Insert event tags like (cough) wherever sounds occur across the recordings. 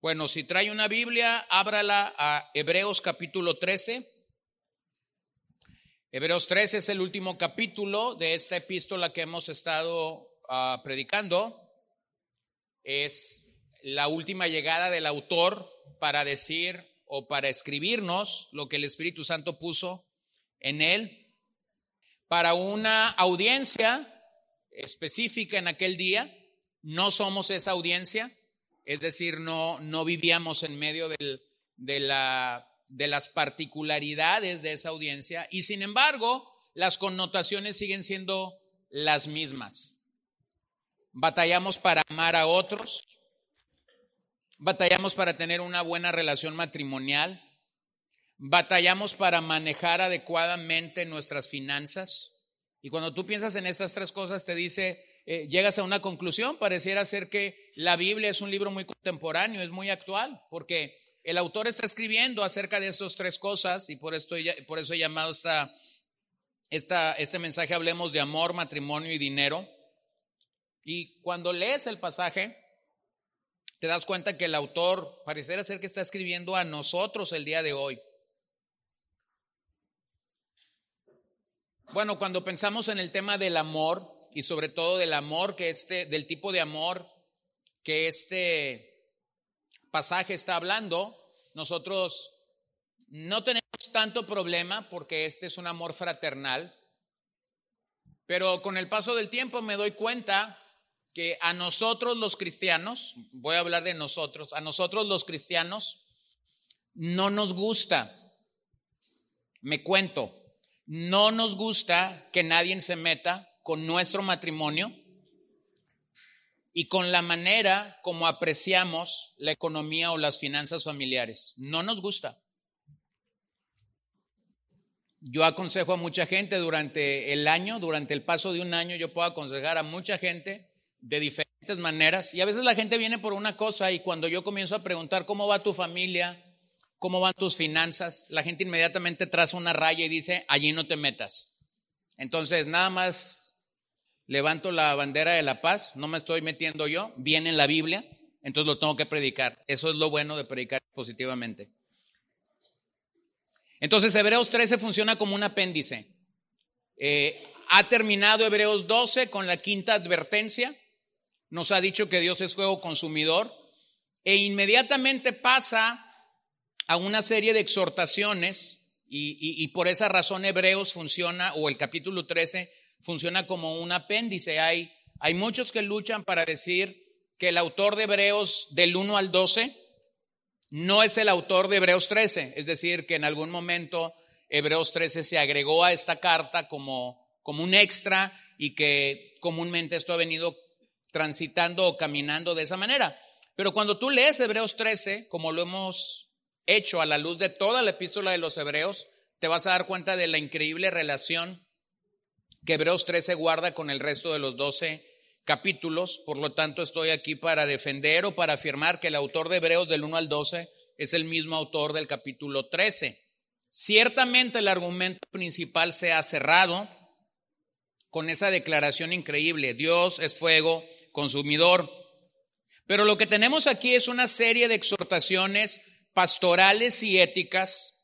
Bueno, si trae una Biblia, ábrala a Hebreos capítulo 13. Hebreos 13 es el último capítulo de esta epístola que hemos estado ah, predicando. Es la última llegada del autor para decir o para escribirnos lo que el Espíritu Santo puso en él para una audiencia específica en aquel día. No somos esa audiencia, es decir, no, no vivíamos en medio de, la, de las particularidades de esa audiencia y sin embargo las connotaciones siguen siendo las mismas. Batallamos para amar a otros, batallamos para tener una buena relación matrimonial, batallamos para manejar adecuadamente nuestras finanzas. Y cuando tú piensas en estas tres cosas, te dice, eh, llegas a una conclusión, pareciera ser que la Biblia es un libro muy contemporáneo, es muy actual, porque el autor está escribiendo acerca de estas tres cosas y por, esto, por eso he llamado esta, esta, este mensaje, hablemos de amor, matrimonio y dinero. Y cuando lees el pasaje, te das cuenta que el autor pareciera ser que está escribiendo a nosotros el día de hoy. Bueno, cuando pensamos en el tema del amor, y sobre todo del amor que este, del tipo de amor que este pasaje está hablando, nosotros no tenemos tanto problema porque este es un amor fraternal, pero con el paso del tiempo me doy cuenta que a nosotros los cristianos, voy a hablar de nosotros, a nosotros los cristianos no nos gusta, me cuento, no nos gusta que nadie se meta con nuestro matrimonio y con la manera como apreciamos la economía o las finanzas familiares. No nos gusta. Yo aconsejo a mucha gente durante el año, durante el paso de un año, yo puedo aconsejar a mucha gente de diferentes maneras. Y a veces la gente viene por una cosa y cuando yo comienzo a preguntar cómo va tu familia, cómo van tus finanzas, la gente inmediatamente traza una raya y dice, allí no te metas. Entonces, nada más levanto la bandera de la paz, no me estoy metiendo yo, viene en la Biblia, entonces lo tengo que predicar. Eso es lo bueno de predicar positivamente. Entonces Hebreos 13 funciona como un apéndice. Eh, ha terminado Hebreos 12 con la quinta advertencia. Nos ha dicho que Dios es fuego consumidor. E inmediatamente pasa a una serie de exhortaciones y, y por esa razón Hebreos funciona, o el capítulo 13 funciona como un apéndice. Hay, hay muchos que luchan para decir que el autor de Hebreos del 1 al 12 no es el autor de Hebreos 13, es decir, que en algún momento Hebreos 13 se agregó a esta carta como, como un extra y que comúnmente esto ha venido transitando o caminando de esa manera. Pero cuando tú lees Hebreos 13, como lo hemos hecho a la luz de toda la epístola de los Hebreos, te vas a dar cuenta de la increíble relación que Hebreos 13 guarda con el resto de los 12 capítulos. Por lo tanto, estoy aquí para defender o para afirmar que el autor de Hebreos del 1 al 12 es el mismo autor del capítulo 13. Ciertamente el argumento principal se ha cerrado con esa declaración increíble, Dios es fuego consumidor. Pero lo que tenemos aquí es una serie de exhortaciones pastorales y éticas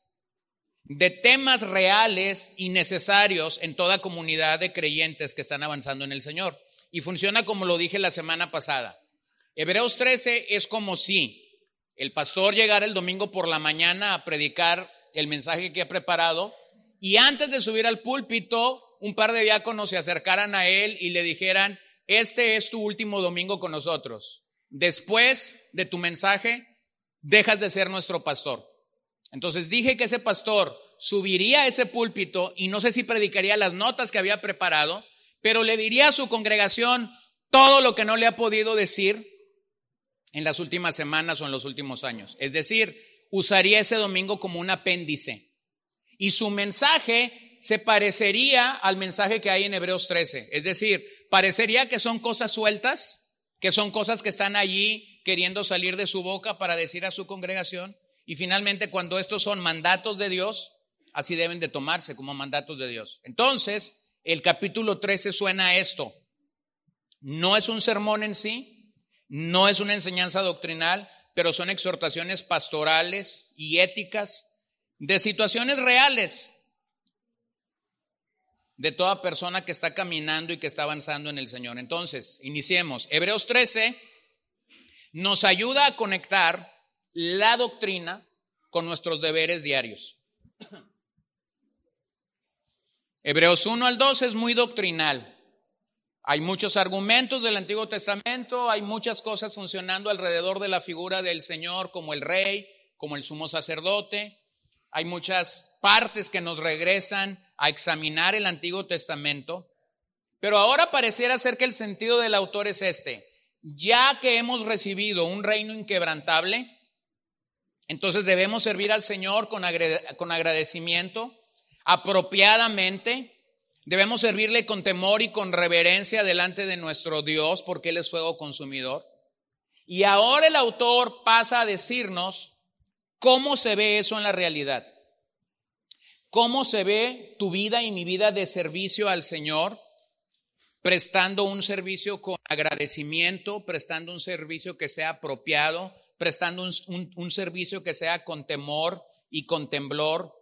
de temas reales y necesarios en toda comunidad de creyentes que están avanzando en el Señor. Y funciona como lo dije la semana pasada. Hebreos 13 es como si el pastor llegara el domingo por la mañana a predicar el mensaje que ha preparado y antes de subir al púlpito, un par de diáconos se acercaran a él y le dijeran, este es tu último domingo con nosotros. Después de tu mensaje, dejas de ser nuestro pastor. Entonces dije que ese pastor subiría a ese púlpito y no sé si predicaría las notas que había preparado, pero le diría a su congregación todo lo que no le ha podido decir en las últimas semanas o en los últimos años. Es decir, usaría ese domingo como un apéndice. Y su mensaje se parecería al mensaje que hay en Hebreos 13. Es decir, parecería que son cosas sueltas, que son cosas que están allí queriendo salir de su boca para decir a su congregación, y finalmente, cuando estos son mandatos de Dios, así deben de tomarse como mandatos de Dios. Entonces, el capítulo 13 suena a esto. No es un sermón en sí, no es una enseñanza doctrinal, pero son exhortaciones pastorales y éticas de situaciones reales de toda persona que está caminando y que está avanzando en el Señor. Entonces, iniciemos. Hebreos 13 nos ayuda a conectar la doctrina con nuestros deberes diarios. (clears throat) Hebreos 1 al 2 es muy doctrinal. Hay muchos argumentos del Antiguo Testamento, hay muchas cosas funcionando alrededor de la figura del Señor como el rey, como el sumo sacerdote. Hay muchas partes que nos regresan a examinar el Antiguo Testamento. Pero ahora pareciera ser que el sentido del autor es este. Ya que hemos recibido un reino inquebrantable, entonces debemos servir al Señor con, agradecimiento, apropiadamente, Debemos servirle con temor y con reverencia delante de nuestro Dios porque Él es fuego consumidor. Y ahora el autor pasa a decirnos cómo se ve eso en la realidad. ¿Cómo se ve tu vida y mi vida de servicio al Señor? Prestando un servicio con agradecimiento, prestando un servicio que sea apropiado, prestando un, un servicio que sea con temor y con temblor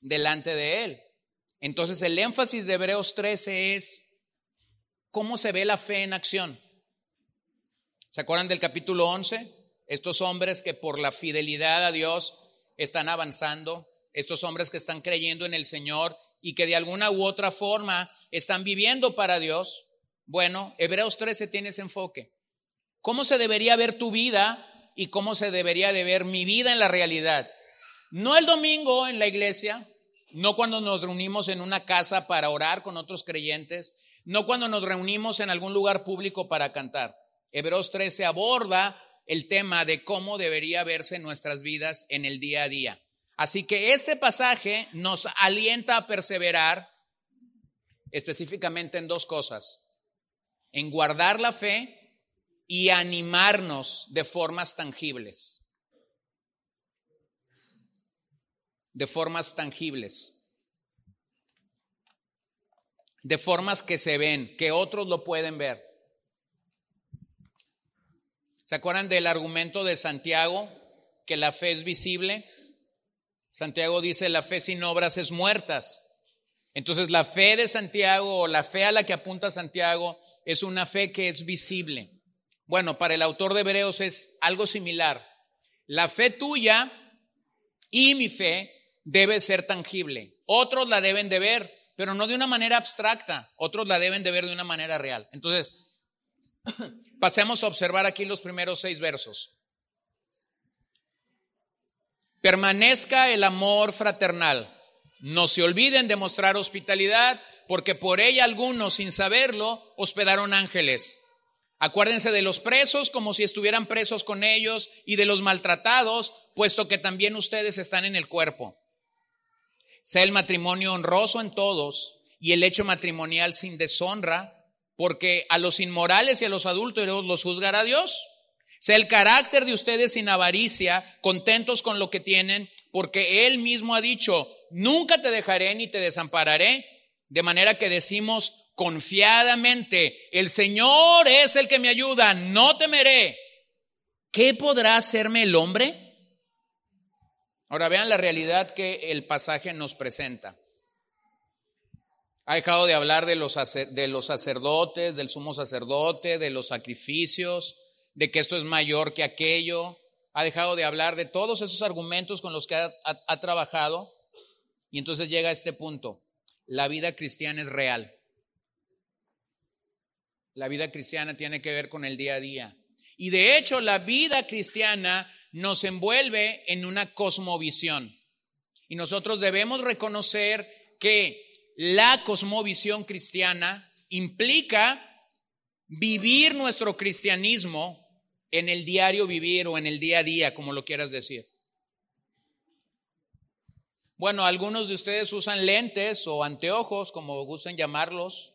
delante de Él. Entonces el énfasis de Hebreos 13 es cómo se ve la fe en acción. ¿Se acuerdan del capítulo 11? Estos hombres que por la fidelidad a Dios están avanzando, estos hombres que están creyendo en el Señor y que de alguna u otra forma están viviendo para Dios. Bueno, Hebreos 13 tiene ese enfoque. ¿Cómo se debería ver tu vida y cómo se debería de ver mi vida en la realidad? No el domingo en la iglesia, no cuando nos reunimos en una casa para orar con otros creyentes, no cuando nos reunimos en algún lugar público para cantar. Hebreos 13 aborda el tema de cómo debería verse nuestras vidas en el día a día. Así que este pasaje nos alienta a perseverar específicamente en dos cosas, en guardar la fe y animarnos de formas tangibles. de formas tangibles, de formas que se ven, que otros lo pueden ver. ¿Se acuerdan del argumento de Santiago, que la fe es visible? Santiago dice, la fe sin obras es muertas. Entonces la fe de Santiago o la fe a la que apunta Santiago es una fe que es visible. Bueno, para el autor de Hebreos es algo similar. La fe tuya y mi fe debe ser tangible. Otros la deben de ver, pero no de una manera abstracta. Otros la deben de ver de una manera real. Entonces, (coughs) pasemos a observar aquí los primeros seis versos. Permanezca el amor fraternal. No se olviden de mostrar hospitalidad, porque por ella algunos, sin saberlo, hospedaron ángeles. Acuérdense de los presos como si estuvieran presos con ellos y de los maltratados, puesto que también ustedes están en el cuerpo sea el matrimonio honroso en todos y el hecho matrimonial sin deshonra, porque a los inmorales y a los adúlteros los juzgará Dios. Sea el carácter de ustedes sin avaricia, contentos con lo que tienen, porque Él mismo ha dicho, nunca te dejaré ni te desampararé. De manera que decimos confiadamente, el Señor es el que me ayuda, no temeré. ¿Qué podrá hacerme el hombre? Ahora vean la realidad que el pasaje nos presenta. Ha dejado de hablar de los, sacerdotes, del sumo sacerdote, de los sacrificios, de que esto es mayor que aquello. Ha dejado de hablar de todos esos argumentos con los que ha trabajado. Y entonces llega a este punto. La vida cristiana es real. La vida cristiana tiene que ver con el día a día. Y de hecho la vida cristiana nos envuelve en una cosmovisión. Y nosotros debemos reconocer que la cosmovisión cristiana implica vivir nuestro cristianismo en el diario vivir o en el día a día, como lo quieras decir. Bueno, algunos de ustedes usan lentes o anteojos, como gusten llamarlos,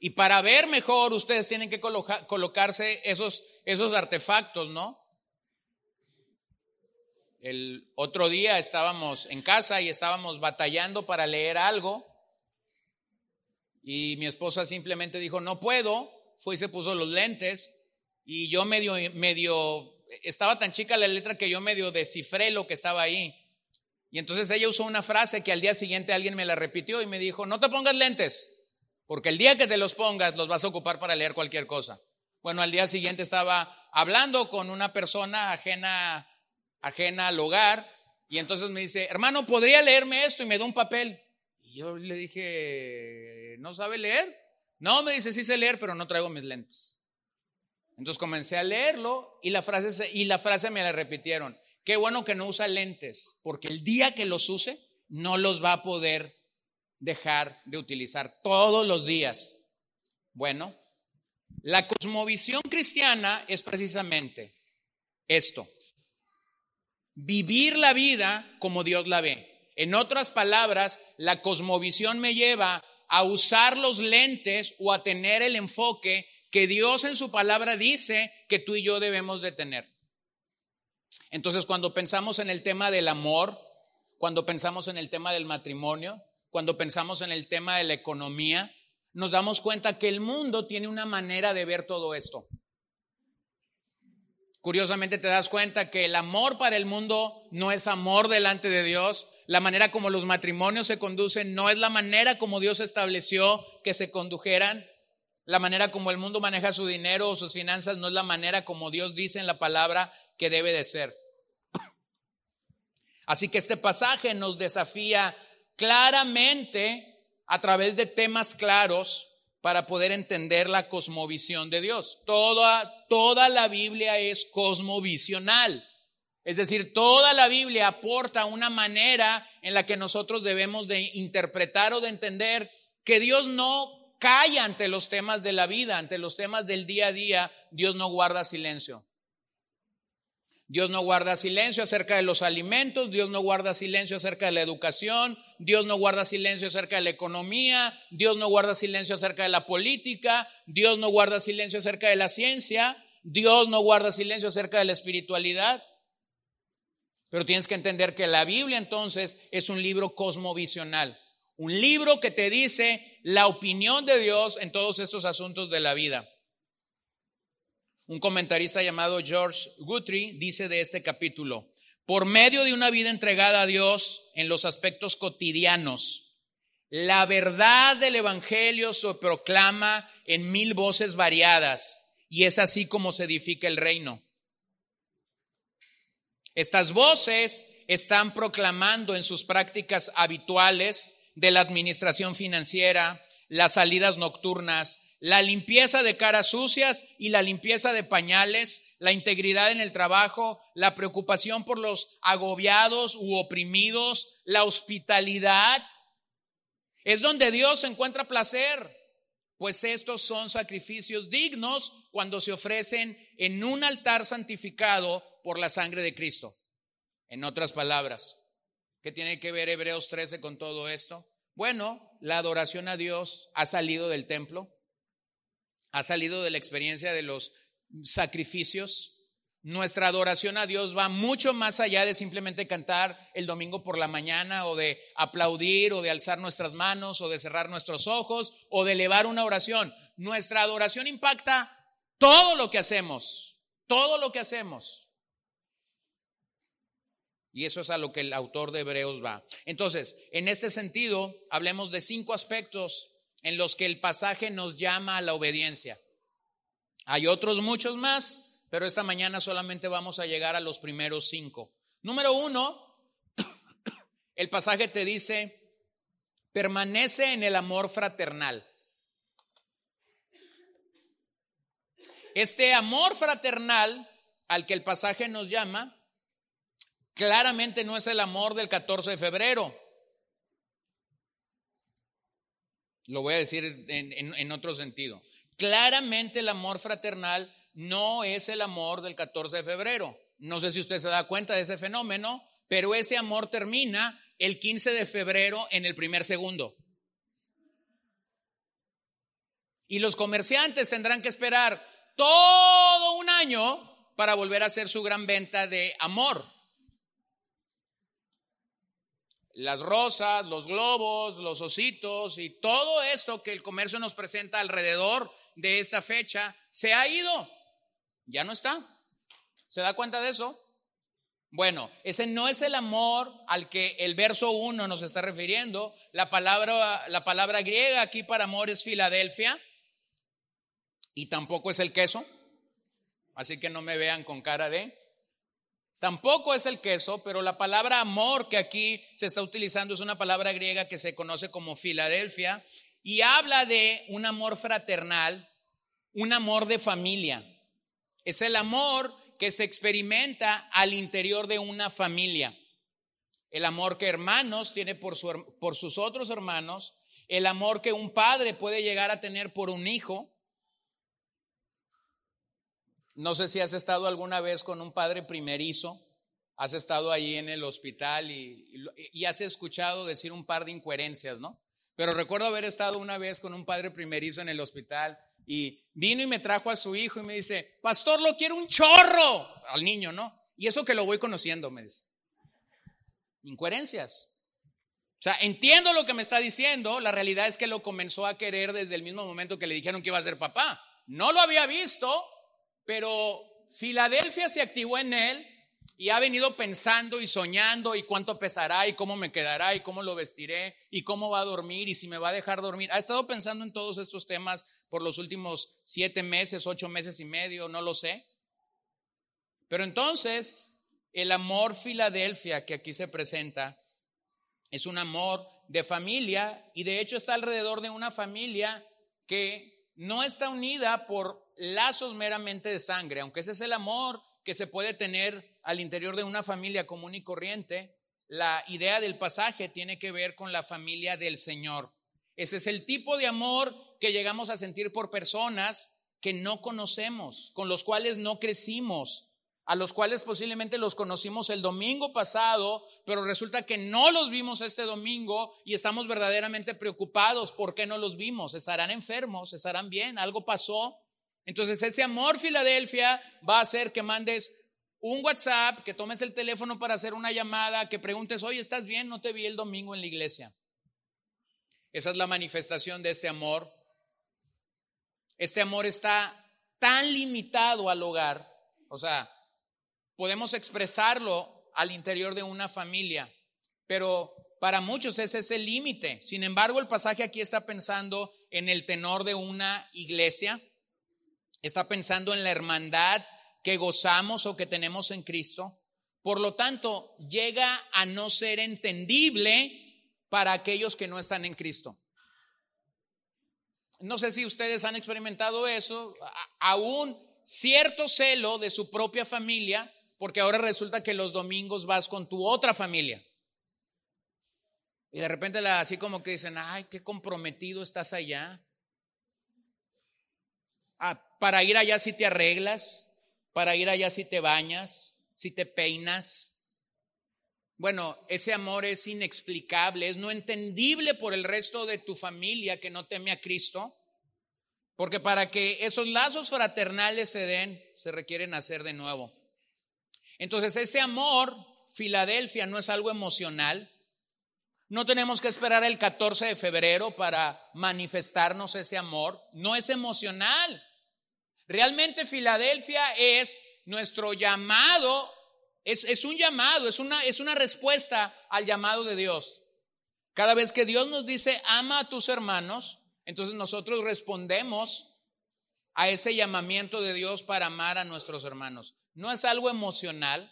y para ver mejor, ustedes tienen que colocarse esos, esos artefactos, ¿no? El otro día estábamos en casa y estábamos batallando para leer algo. Y mi esposa simplemente dijo, no puedo. Fue y se puso los lentes. y yo medio, medio, estaba tan chica la letra que yo medio descifré lo que estaba ahí. Y entonces ella usó una frase que al día siguiente alguien me la repitió y me dijo, no te pongas lentes, porque el día que te los pongas los vas a ocupar para leer cualquier cosa. Bueno, al día siguiente estaba hablando con una persona ajena, ajena al hogar y entonces me dice, hermano, ¿podría leerme esto? Y me da un papel. Y yo le dije, ¿no sabe leer? No, me dice, sí sé leer, pero no traigo mis lentes. Entonces comencé a leerlo y la frase, y la frase me la repitieron. Qué bueno que no usa lentes, porque el día que los use, no los va a poder dejar de utilizar todos los días. Bueno, la cosmovisión cristiana es precisamente esto. Vivir la vida como Dios la ve. En otras palabras, la cosmovisión me lleva a usar los lentes o a tener el enfoque que Dios en su palabra dice que tú y yo debemos de tener. Entonces, cuando pensamos en el tema del amor, cuando pensamos en el tema del matrimonio, cuando pensamos en el tema de la economía, nos damos cuenta que el mundo tiene una manera de ver todo esto. Curiosamente te das cuenta que el amor para el mundo no es amor delante de Dios. La manera como los matrimonios se conducen no es la manera como Dios estableció que se condujeran. La manera como el mundo maneja su dinero o sus finanzas no es la manera como Dios dice en la palabra que debe de ser. Así que este pasaje nos desafía claramente a través de temas claros para poder entender la cosmovisión de Dios. Toda, toda la Biblia es cosmovisional. Es decir, toda la Biblia aporta una manera en la que nosotros debemos de interpretar o de entender que Dios no calla ante los temas de la vida, ante los temas del día a día, Dios no guarda silencio. Dios no guarda silencio acerca de los alimentos, Dios no guarda silencio acerca de la educación, Dios no guarda silencio acerca de la economía, Dios no guarda silencio acerca de la política, Dios no guarda silencio acerca de la ciencia, Dios no guarda silencio acerca de la espiritualidad. Pero tienes que entender que la Biblia entonces es un libro cosmovisional, un libro que te dice la opinión de Dios en todos estos asuntos de la vida. Un comentarista llamado George Guthrie dice de este capítulo, por medio de una vida entregada a Dios en los aspectos cotidianos, la verdad del Evangelio se proclama en mil voces variadas y es así como se edifica el reino. Estas voces están proclamando en sus prácticas habituales de la administración financiera, las salidas nocturnas, la limpieza de caras sucias y la limpieza de pañales, la integridad en el trabajo, la preocupación por los agobiados u oprimidos, la hospitalidad. Es donde Dios encuentra placer, pues estos son sacrificios dignos cuando se ofrecen en un altar santificado por la sangre de Cristo. En otras palabras, ¿qué tiene que ver Hebreos 13 con todo esto? Bueno, la adoración a Dios ha salido del templo ha salido de la experiencia de los sacrificios. Nuestra adoración a Dios va mucho más allá de simplemente cantar el domingo por la mañana o de aplaudir o de alzar nuestras manos o de cerrar nuestros ojos o de elevar una oración. Nuestra adoración impacta todo lo que hacemos, todo lo que hacemos. Y eso es a lo que el autor de Hebreos va. Entonces, en este sentido, hablemos de cinco aspectos en los que el pasaje nos llama a la obediencia. Hay otros muchos más, pero esta mañana solamente vamos a llegar a los primeros cinco. Número uno, (coughs) el pasaje te dice, permanece en el amor fraternal. Este amor fraternal al que el pasaje nos llama, claramente no es el amor del 14 de febrero, Lo voy a decir en, otro sentido. Claramente el amor fraternal no es el amor del 14 de febrero. No sé si usted se da cuenta de ese fenómeno, pero ese amor termina el 15 de febrero en el primer segundo. Y los comerciantes tendrán que esperar todo un año para volver a hacer su gran venta de amor las rosas, los globos, los ositos y todo esto que el comercio nos presenta alrededor de esta fecha se ha ido. Ya no está. ¿Se da cuenta de eso? Bueno, ese no es el amor al que el verso 1 nos está refiriendo. La palabra, la palabra griega aquí para amor es Filadelfia y tampoco es el queso. Así que no me vean con cara de... Tampoco es el queso, pero la palabra amor que aquí se está utilizando es una palabra griega que se conoce como Filadelfia y habla de un amor fraternal, un amor de familia. Es el amor que se experimenta al interior de una familia. El amor que hermanos tiene por, por sus otros hermanos, el amor que un padre puede llegar a tener por un hijo. No sé si has estado alguna vez con un padre primerizo, has estado allí en el hospital y, y, has escuchado decir un par de incoherencias, ¿no? Pero recuerdo haber estado una vez con un padre primerizo en el hospital y vino y me trajo a su hijo y me dice, pastor, lo quiero un chorro al niño, ¿no? Y eso que lo voy conociendo, me dice. Incoherencias. O sea, entiendo lo que me está diciendo, la realidad es que lo comenzó a querer desde el mismo momento que le dijeron que iba a ser papá. No lo había visto, pero Filadelfia se activó en él y ha venido pensando y soñando y cuánto pesará y cómo me quedará y cómo lo vestiré y cómo va a dormir y si me va a dejar dormir. Ha estado pensando en todos estos temas por los últimos siete meses, ocho meses y medio, no lo sé. Pero entonces, el amor Filadelfia que aquí se presenta es un amor de familia y de hecho está alrededor de una familia que no está unida por lazos meramente de sangre, aunque ese es el amor que se puede tener al interior de una familia común y corriente, la idea del pasaje tiene que ver con la familia del Señor. Ese es el tipo de amor que llegamos a sentir por personas que no conocemos, con los cuales no crecimos, a los cuales posiblemente los conocimos el domingo pasado, pero resulta que no los vimos este domingo y estamos verdaderamente preocupados. ¿Por qué no los vimos? ¿Estarán enfermos? ¿Estarán bien? ¿Algo pasó? Entonces ese amor Filadelfia va a hacer que mandes un WhatsApp, que tomes el teléfono para hacer una llamada, que preguntes, oye, ¿estás bien? No te vi el domingo en la iglesia. Esa es la manifestación de ese amor. Este amor está tan limitado al hogar, o sea, podemos expresarlo al interior de una familia, pero para muchos ese es el límite. Sin embargo, el pasaje aquí está pensando en el tenor de una iglesia está pensando en la hermandad que gozamos o que tenemos en Cristo. Por lo tanto, llega a no ser entendible para aquellos que no están en Cristo. No sé si ustedes han experimentado eso, aún cierto celo de su propia familia, porque ahora resulta que los domingos vas con tu otra familia. Y de repente así como que dicen, ay, qué comprometido estás allá. Ah, para ir allá si te arreglas, para ir allá si te bañas, si te peinas. Bueno, ese amor es inexplicable, es no entendible por el resto de tu familia que no teme a Cristo, porque para que esos lazos fraternales se den, se requiere nacer de nuevo. Entonces, ese amor, Filadelfia, no es algo emocional. No tenemos que esperar el 14 de febrero para manifestarnos ese amor. No es emocional. Realmente Filadelfia es nuestro llamado, es, es un llamado, es una, es una respuesta al llamado de Dios. Cada vez que Dios nos dice, ama a tus hermanos, entonces nosotros respondemos a ese llamamiento de Dios para amar a nuestros hermanos. No es algo emocional.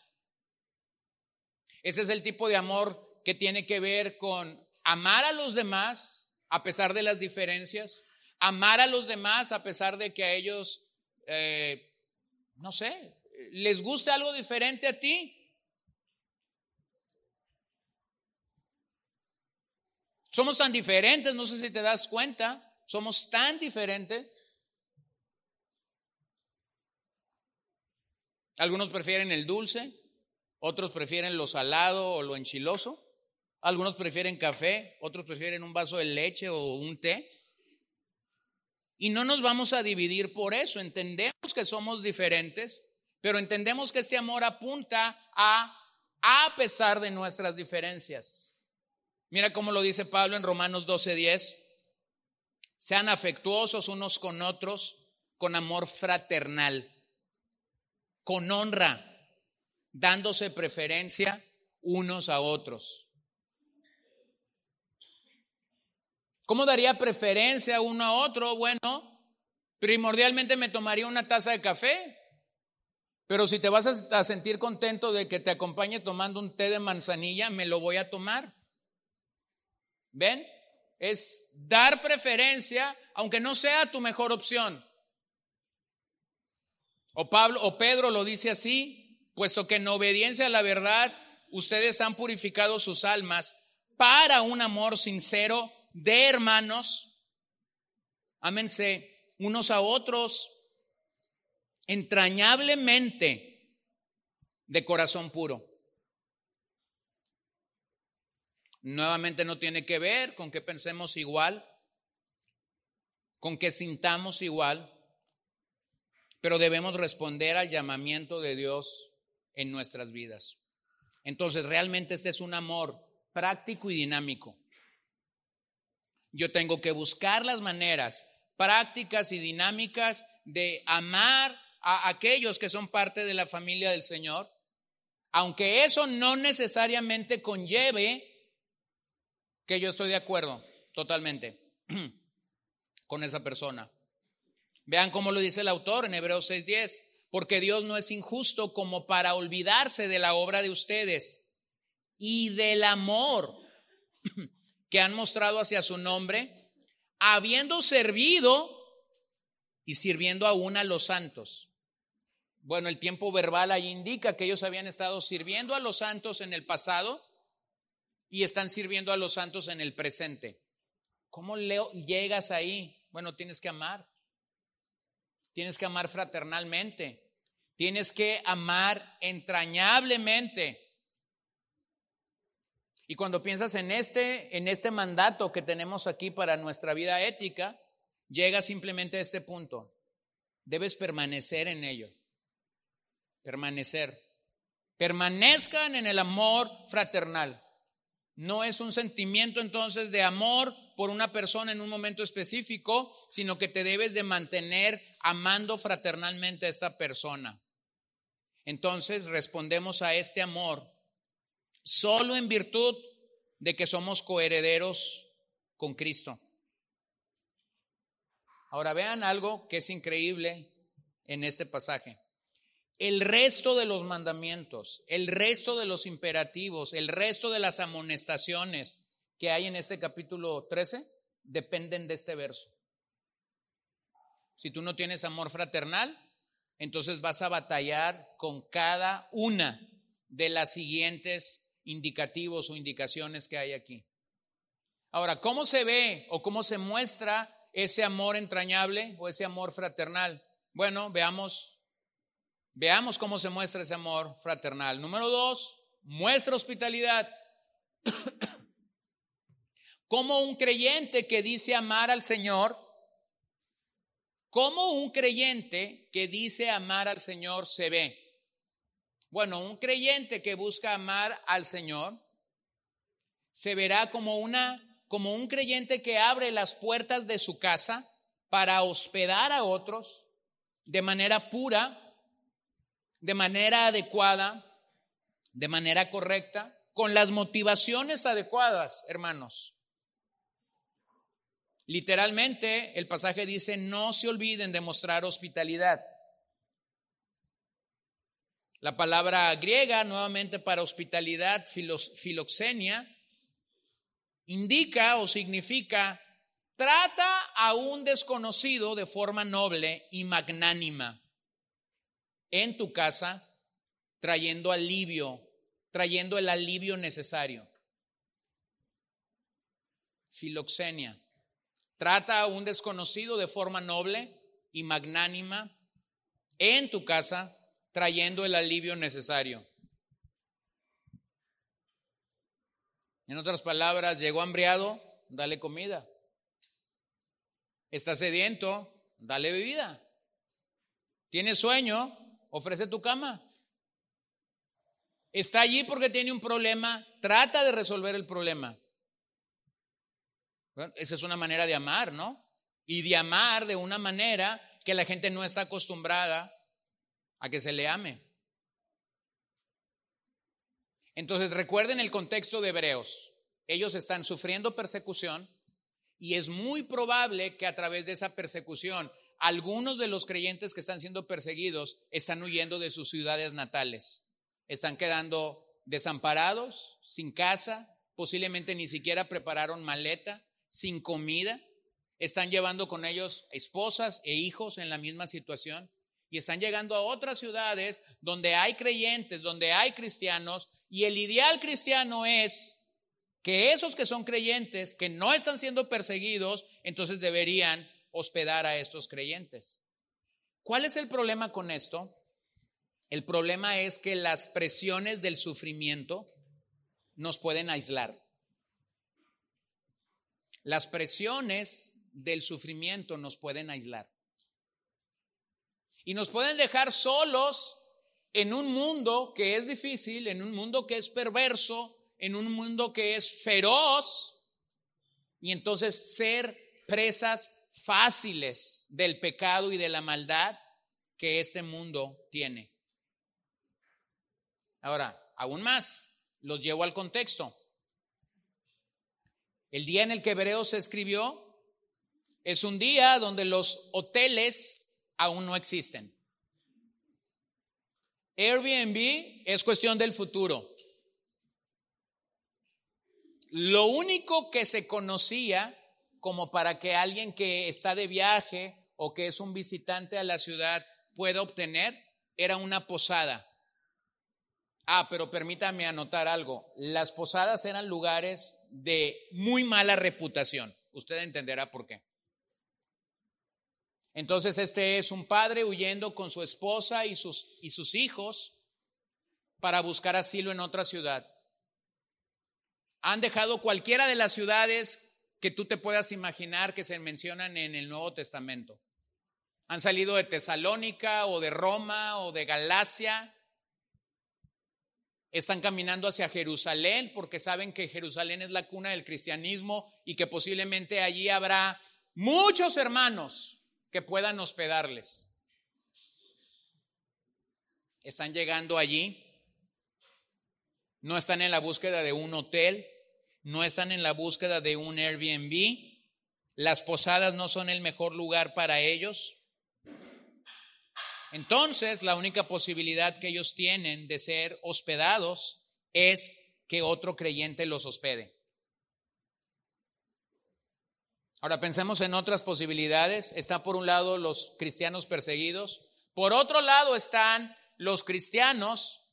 Ese es el tipo de amor que tiene que ver con amar a los demás a pesar de las diferencias, amar a los demás a pesar de que a ellos eh, no sé, les gusta algo diferente a ti. Somos tan diferentes, no sé si te das cuenta, somos tan diferentes. Algunos prefieren el dulce, otros prefieren lo salado o lo enchiloso, algunos prefieren café, otros prefieren un vaso de leche o un té. Y no nos vamos a dividir por eso. Entendemos que somos diferentes, pero entendemos que este amor apunta a a pesar de nuestras diferencias. Mira cómo lo dice Pablo en Romanos 12:10. Sean afectuosos unos con otros con amor fraternal. Con honra, dándose preferencia unos a otros. ¿Cómo daría preferencia uno a otro? Bueno, primordialmente me tomaría una taza de café, pero si te vas a, sentir contento de que te acompañe tomando un té de manzanilla, me lo voy a tomar. ¿Ven? Es dar preferencia, aunque no sea tu mejor opción. O Pablo o Pedro lo dice así, puesto que en obediencia a la verdad ustedes han purificado sus almas para un amor sincero de hermanos. Ámense unos a otros entrañablemente de corazón puro. Nuevamente no tiene que ver con que pensemos igual, con que sintamos igual, pero debemos responder al llamamiento de Dios en nuestras vidas. Entonces, realmente este es un amor práctico y dinámico. Yo tengo que buscar las maneras prácticas y dinámicas de amar a aquellos que son parte de la familia del Señor, aunque eso no necesariamente conlleve que yo estoy de acuerdo totalmente (clears throat) con esa persona. Vean cómo lo dice el autor en Hebreos 6:10, porque Dios no es injusto como para olvidarse de la obra de ustedes y del amor (clears throat) que han mostrado hacia su nombre, habiendo servido y sirviendo aún a los santos. Bueno, el tiempo verbal ahí indica que ellos habían estado sirviendo a los santos en el pasado y están sirviendo a los santos en el presente. ¿Cómo llegas ahí? Bueno, tienes que amar. Tienes que amar fraternalmente. Tienes que amar entrañablemente. Y cuando piensas en este, en este mandato que tenemos aquí para nuestra vida ética, llega simplemente a este punto. Debes permanecer en ello. Permanecer. Permanezcan en el amor fraternal. No es un sentimiento entonces de amor por una persona en un momento específico, sino que te debes de mantener amando fraternalmente a esta persona. Entonces respondemos a este amor solo en virtud de que somos coherederos con Cristo. Ahora vean algo que es increíble en este pasaje el resto de los mandamientos, el resto de los imperativos, el resto de las amonestaciones que hay en este capítulo 13 dependen de este verso. Si tú no tienes amor fraternal, entonces vas a batallar con cada una de las siguientes indicativos o indicaciones que hay aquí. Ahora, ¿cómo se ve o cómo se muestra ese amor entrañable o ese amor fraternal? Bueno, veamos Veamos cómo se muestra ese amor fraternal. Número dos, muestra hospitalidad. (coughs) Como un creyente que dice amar al Señor, como un creyente que dice amar al Señor se ve. Bueno, un creyente que busca amar al Señor se verá como una como un creyente que abre las puertas de su casa para hospedar a otros de manera pura, de manera adecuada, de manera correcta, con las motivaciones adecuadas, hermanos. Literalmente, el pasaje dice, no se olviden de mostrar hospitalidad. La palabra griega, nuevamente para hospitalidad, filoxenia, indica o significa trata a un desconocido de forma noble y magnánima en tu casa trayendo alivio, trayendo el alivio necesario. Filoxenia. Trata a un desconocido de forma noble y magnánima en tu casa, trayendo el alivio necesario. En otras palabras, llegó hambriado, dale comida. Está sediento, dale bebida. Tiene sueño, ofrece tu cama. Está allí porque tiene un problema, trata de resolver el problema. esa es una manera de amar, ¿no? Y de amar de una manera que la gente no está acostumbrada a que se le ame. Entonces recuerden el contexto de Hebreos. Ellos están sufriendo persecución y es muy probable que a través de esa persecución algunos de los creyentes que están siendo perseguidos están huyendo de sus ciudades natales. Están quedando desamparados, sin casa, posiblemente ni siquiera prepararon maleta, sin comida. Están llevando con ellos esposas e hijos en la misma situación y están llegando a otras ciudades donde hay creyentes, donde hay cristianos y el ideal cristiano es que esos que son creyentes, que no están siendo perseguidos, entonces deberían hospedar a estos creyentes. ¿Cuál es el problema con esto? El problema es que las presiones del sufrimiento nos pueden aislar. Las presiones del sufrimiento nos pueden aislar. Y nos pueden dejar solos en un mundo que es difícil, en un mundo que es perverso, en un mundo que es feroz. Y entonces ser presas fáciles del pecado y de la maldad que este mundo tiene. Ahora, aún más, los llevo al contexto. El día en el que Hebreo se escribió es un día donde los hoteles aún no existen. Airbnb es cuestión del futuro. Lo único que se conocía como para que alguien que está de viaje o que es un visitante a la ciudad pueda obtener era una posada. Ah, pero permítame anotar algo. Las posadas eran lugares de muy mala reputación. Usted entenderá por qué. Entonces este es un padre huyendo con su esposa y sus, y sus hijos para buscar asilo en otra ciudad. Han dejado cualquiera de las ciudades que tú te puedas imaginar que se mencionan en el Nuevo Testamento. Han salido de Tesalónica o de Roma o de Galacia. Están caminando hacia Jerusalén porque saben que Jerusalén es la cuna del cristianismo y que posiblemente allí habrá muchos hermanos que puedan hospedarles. Están llegando allí. No están en la búsqueda de un hotel no están en la búsqueda de un Airbnb, las posadas no son el mejor lugar para ellos. Entonces, la única posibilidad que ellos tienen de ser hospedados es que otro creyente los hospede. Ahora pensemos en otras posibilidades. Está por un lado los cristianos perseguidos, por otro lado están los cristianos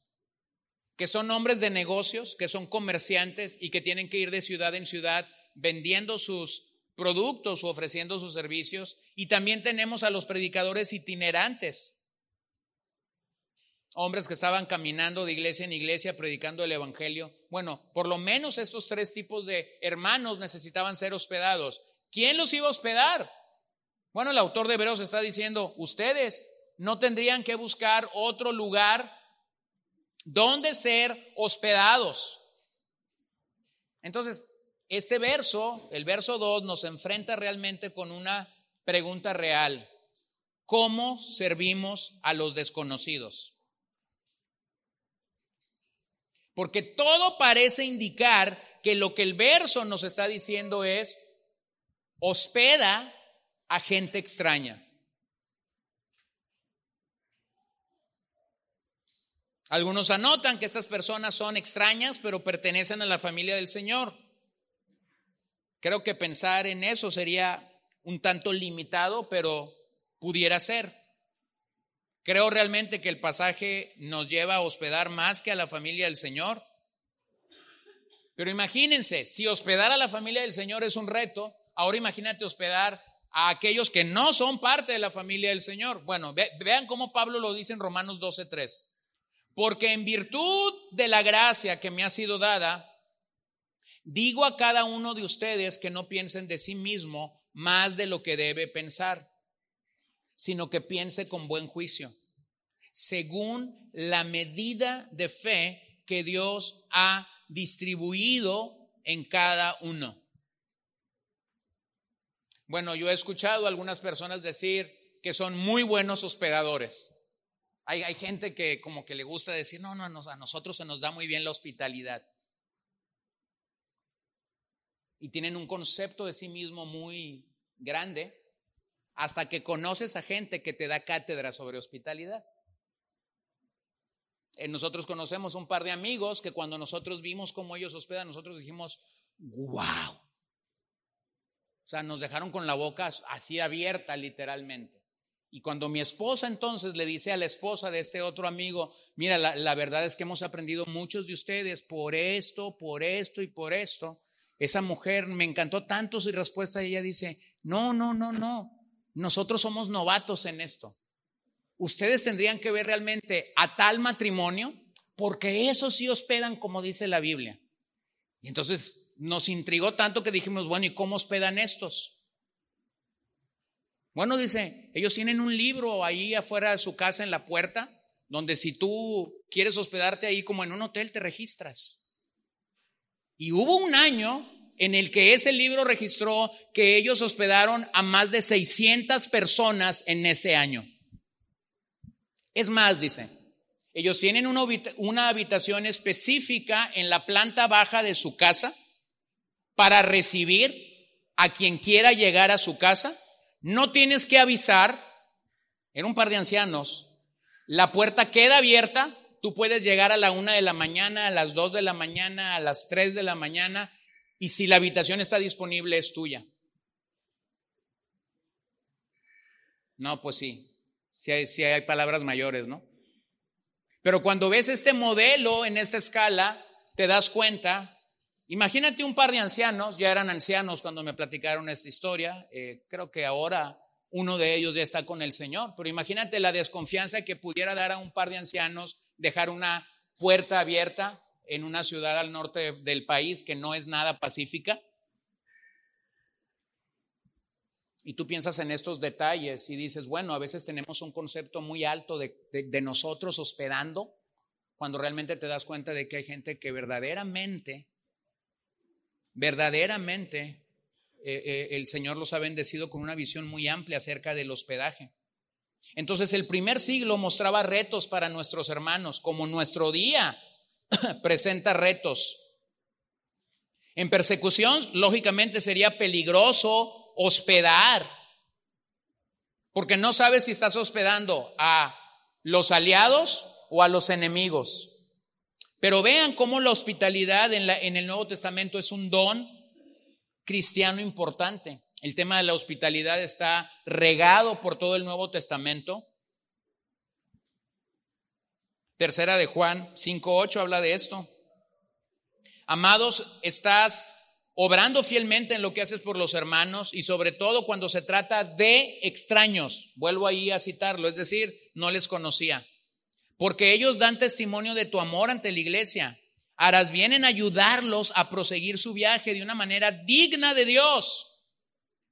que son hombres de negocios, que son comerciantes y que tienen que ir de ciudad en ciudad vendiendo sus productos o ofreciendo sus servicios. Y también tenemos a los predicadores itinerantes, hombres que estaban caminando de iglesia en iglesia predicando el Evangelio. Bueno, por lo menos estos tres tipos de hermanos necesitaban ser hospedados. ¿Quién los iba a hospedar? Bueno, el autor de Hebreos está diciendo, ustedes no tendrían que buscar otro lugar ¿Dónde ser hospedados? Entonces, este verso, el verso 2, nos enfrenta realmente con una pregunta real. ¿Cómo servimos a los desconocidos? Porque todo parece indicar que lo que el verso nos está diciendo es, hospeda a gente extraña. Algunos anotan que estas personas son extrañas, pero pertenecen a la familia del Señor. Creo que pensar en eso sería un tanto limitado, pero pudiera ser. Creo realmente que el pasaje nos lleva a hospedar más que a la familia del Señor. Pero imagínense, si hospedar a la familia del Señor es un reto, ahora imagínate hospedar a aquellos que no son parte de la familia del Señor. Bueno, vean cómo Pablo lo dice en Romanos 12:3. Porque en virtud de la gracia que me ha sido dada, digo a cada uno de ustedes que no piensen de sí mismo más de lo que debe pensar, sino que piense con buen juicio, según la medida de fe que Dios ha distribuido en cada uno. Bueno, yo he escuchado a algunas personas decir que son muy buenos hospedadores. Hay, gente que como que le gusta decir, no, no, a nosotros se nos da muy bien la hospitalidad. Y tienen un concepto de sí mismo muy grande hasta que conoces a gente que te da cátedra sobre hospitalidad. Eh, nosotros conocemos un par de amigos que cuando nosotros vimos cómo ellos hospedan, nosotros dijimos, wow. O sea, nos dejaron con la boca así abierta literalmente. Y cuando mi esposa entonces le dice a la esposa de ese otro amigo, mira, la, verdad es que hemos aprendido muchos de ustedes por esto, por esto y por esto. Esa mujer me encantó tanto su respuesta y ella dice, no, no, no, no, nosotros somos novatos en esto. Ustedes tendrían que ver realmente a tal matrimonio porque eso sí hospedan como dice la Biblia. Y entonces nos intrigó tanto que dijimos, bueno, ¿y cómo hospedan estos? Bueno, dice, ellos tienen un libro ahí afuera de su casa en la puerta, donde si tú quieres hospedarte ahí como en un hotel, te registras. Y hubo un año en el que ese libro registró que ellos hospedaron a más de 600 personas en ese año. Es más, dice, ellos tienen una, una habitación específica en la planta baja de su casa para recibir a quien quiera llegar a su casa. No tienes que avisar, en un par de ancianos, la puerta queda abierta, tú puedes llegar a la una de la mañana, a las dos de la mañana, a las tres de la mañana, y si la habitación está disponible es tuya. No, pues sí, sí hay palabras mayores, ¿no? Pero cuando ves este modelo en esta escala, te das cuenta Imagínate un par de ancianos, ya eran ancianos cuando me platicaron esta historia, eh, creo que ahora uno de ellos ya está con el Señor, pero imagínate la desconfianza que pudiera dar a un par de ancianos dejar una puerta abierta en una ciudad al norte del país que no es nada pacífica. Y tú piensas en estos detalles y dices, bueno, a veces tenemos un concepto muy alto de, de nosotros hospedando, cuando realmente te das cuenta de que hay gente que verdaderamente Verdaderamente, eh, eh, el Señor los ha bendecido con una visión muy amplia acerca del hospedaje. Entonces, el primer siglo mostraba retos para nuestros hermanos, como nuestro día (coughs) presenta retos. En persecución, lógicamente, sería peligroso hospedar, porque no sabes si estás hospedando a los aliados o a los enemigos. Pero vean cómo la hospitalidad en, el Nuevo Testamento es un don cristiano importante. El tema de la hospitalidad está regado por todo el Nuevo Testamento. Tercera de Juan 5.8 habla de esto. Amados, estás obrando fielmente en lo que haces por los hermanos y sobre todo cuando se trata de extraños. Vuelvo ahí a citarlo, es decir, no les conocía porque ellos dan testimonio de tu amor ante la iglesia. Harás bien en ayudarlos a proseguir su viaje de una manera digna de Dios,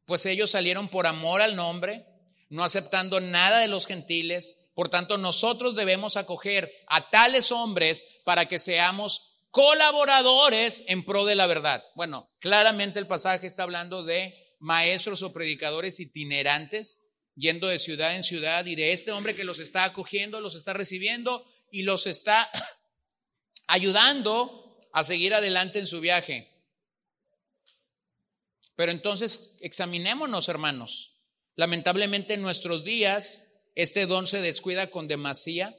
pues ellos salieron por amor al nombre, no aceptando nada de los gentiles. Por tanto, nosotros debemos acoger a tales hombres para que seamos colaboradores en pro de la verdad. Bueno, claramente el pasaje está hablando de maestros o predicadores itinerantes yendo de ciudad en ciudad y de este hombre que los está acogiendo, los está recibiendo y los está (clears throat) ayudando a seguir adelante en su viaje. Pero entonces examinémonos, hermanos. Lamentablemente en nuestros días este don se descuida con demasía,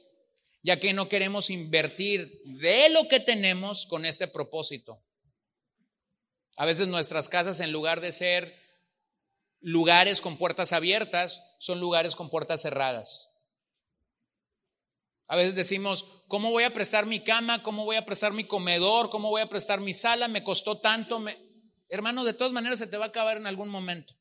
ya que no queremos invertir de lo que tenemos con este propósito. A veces nuestras casas, en lugar de ser lugares con puertas abiertas son lugares con puertas cerradas. A veces decimos, ¿cómo voy a prestar mi cama? ¿Cómo voy a prestar mi comedor? ¿Cómo voy a prestar mi sala? Me costó tanto. Hermano, de todas maneras se te va a acabar en algún momento.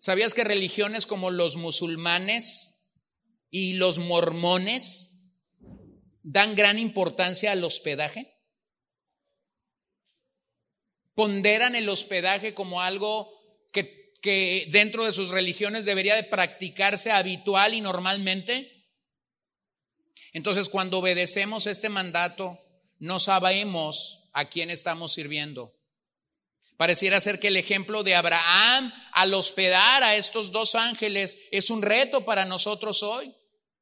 ¿Sabías que religiones como los musulmanes y los mormones dan gran importancia al hospedaje? Ponderan el hospedaje como algo que, dentro de sus religiones debería de practicarse habitual y normalmente. Entonces, cuando obedecemos este mandato, no sabemos a quién estamos sirviendo. Pareciera ser que el ejemplo de Abraham al hospedar a estos dos ángeles es un reto para nosotros hoy.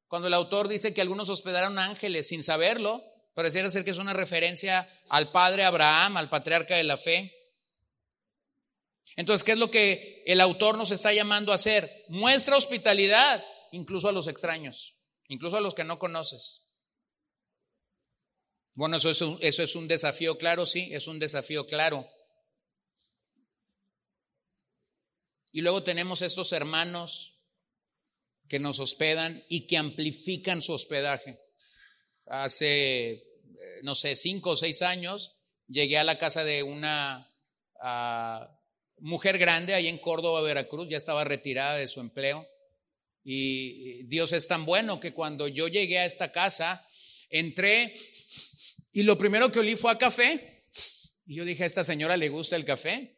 Cuando el autor dice que algunos hospedaron ángeles sin saberlo, pareciera ser que es una referencia al padre Abraham, al patriarca de la fe. Entonces, ¿qué es lo que el autor nos está llamando a hacer? Muestra hospitalidad, incluso a los extraños, incluso a los que no conoces. Bueno, eso es un, desafío claro, sí, es un desafío claro. Y luego tenemos estos hermanos que nos hospedan y que amplifican su hospedaje. Hace, no sé, cinco o seis años llegué a la casa de una ah, mujer grande ahí en Córdoba, Veracruz, ya estaba retirada de su empleo. Y Dios es tan bueno que cuando yo llegué a esta casa, entré y lo primero que olí fue a café. Y yo dije, a esta señora le gusta el café.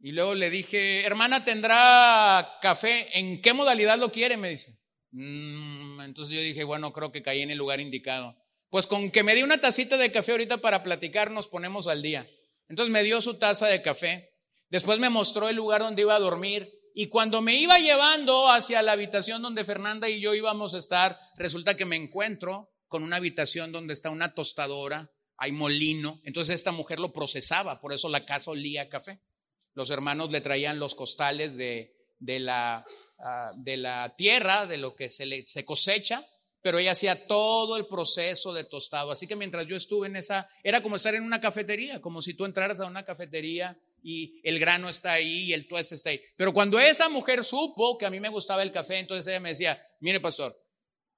Y luego le dije, hermana, ¿tendrá café? ¿En qué modalidad lo quiere? Me dice. Mm, entonces yo dije, bueno, creo que caí en el lugar indicado. Pues con que me dé una tacita de café ahorita para platicar, nos ponemos al día. Entonces me dio su taza de café. Después me mostró el lugar donde iba a dormir. Y cuando me iba llevando hacia la habitación donde Fernanda y yo íbamos a estar, resulta que me encuentro con una habitación donde está una tostadora, hay molino. Entonces esta mujer lo procesaba, por eso la casa olía a café. Los hermanos le traían los costales de, la, ah, de la, tierra, de lo que se, le, se cosecha, pero ella hacía todo el proceso de tostado. Así que mientras yo estuve en esa, era como estar en una cafetería, como si tú entraras a una cafetería y el grano está ahí y el tueste está ahí. Pero cuando esa mujer supo que a mí me gustaba el café, entonces ella me decía, mire pastor,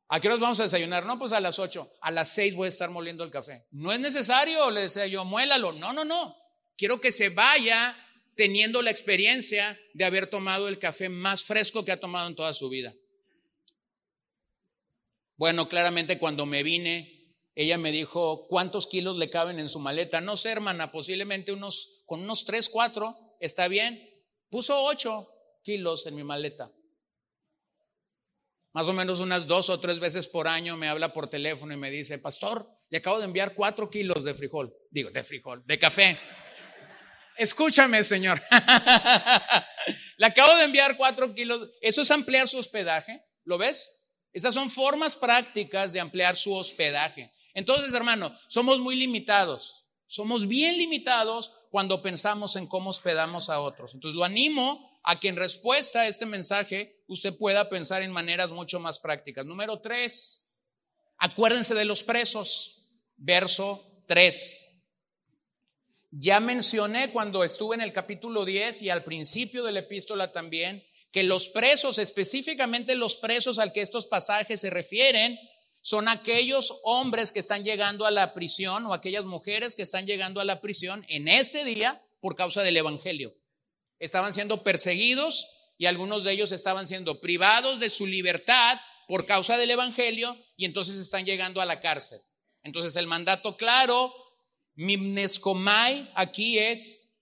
¿a qué hora vamos a desayunar? No, pues a las 8, a las 6 voy a estar moliendo el café. No es necesario, le decía yo, muélalo. No, no, no. Quiero que se vaya teniendo la experiencia de haber tomado el café más fresco que ha tomado en toda su vida. Bueno, claramente cuando me vine, ella me dijo, ¿cuántos kilos le caben en su maleta? No sé, hermana, posiblemente unos, con unos 3, 4, está bien. Puso 8 kilos en mi maleta. Más o menos unas dos o tres veces por año me habla por teléfono y me dice, pastor, le acabo de enviar 4 kilos de frijol. Digo, de frijol, de café. Escúchame, Señor. (laughs) Le acabo de enviar cuatro kilos. Eso es ampliar su hospedaje. ¿Lo ves? Estas son formas prácticas de ampliar su hospedaje. Entonces, hermano, somos muy limitados. Somos bien limitados cuando pensamos en cómo hospedamos a otros. Entonces, lo animo a que en respuesta a este mensaje usted pueda pensar en maneras mucho más prácticas. Número tres, acuérdense de los presos. Verso 3. Ya mencioné cuando estuve en el capítulo 10 y al principio de la epístola también, que los presos, específicamente los presos al que estos pasajes se refieren, son aquellos hombres que están llegando a la prisión o aquellas mujeres que están llegando a la prisión en este día por causa del Evangelio. Estaban siendo perseguidos y algunos de ellos estaban siendo privados de su libertad por causa del Evangelio y entonces están llegando a la cárcel. Entonces el mandato claro Mimnescomai aquí es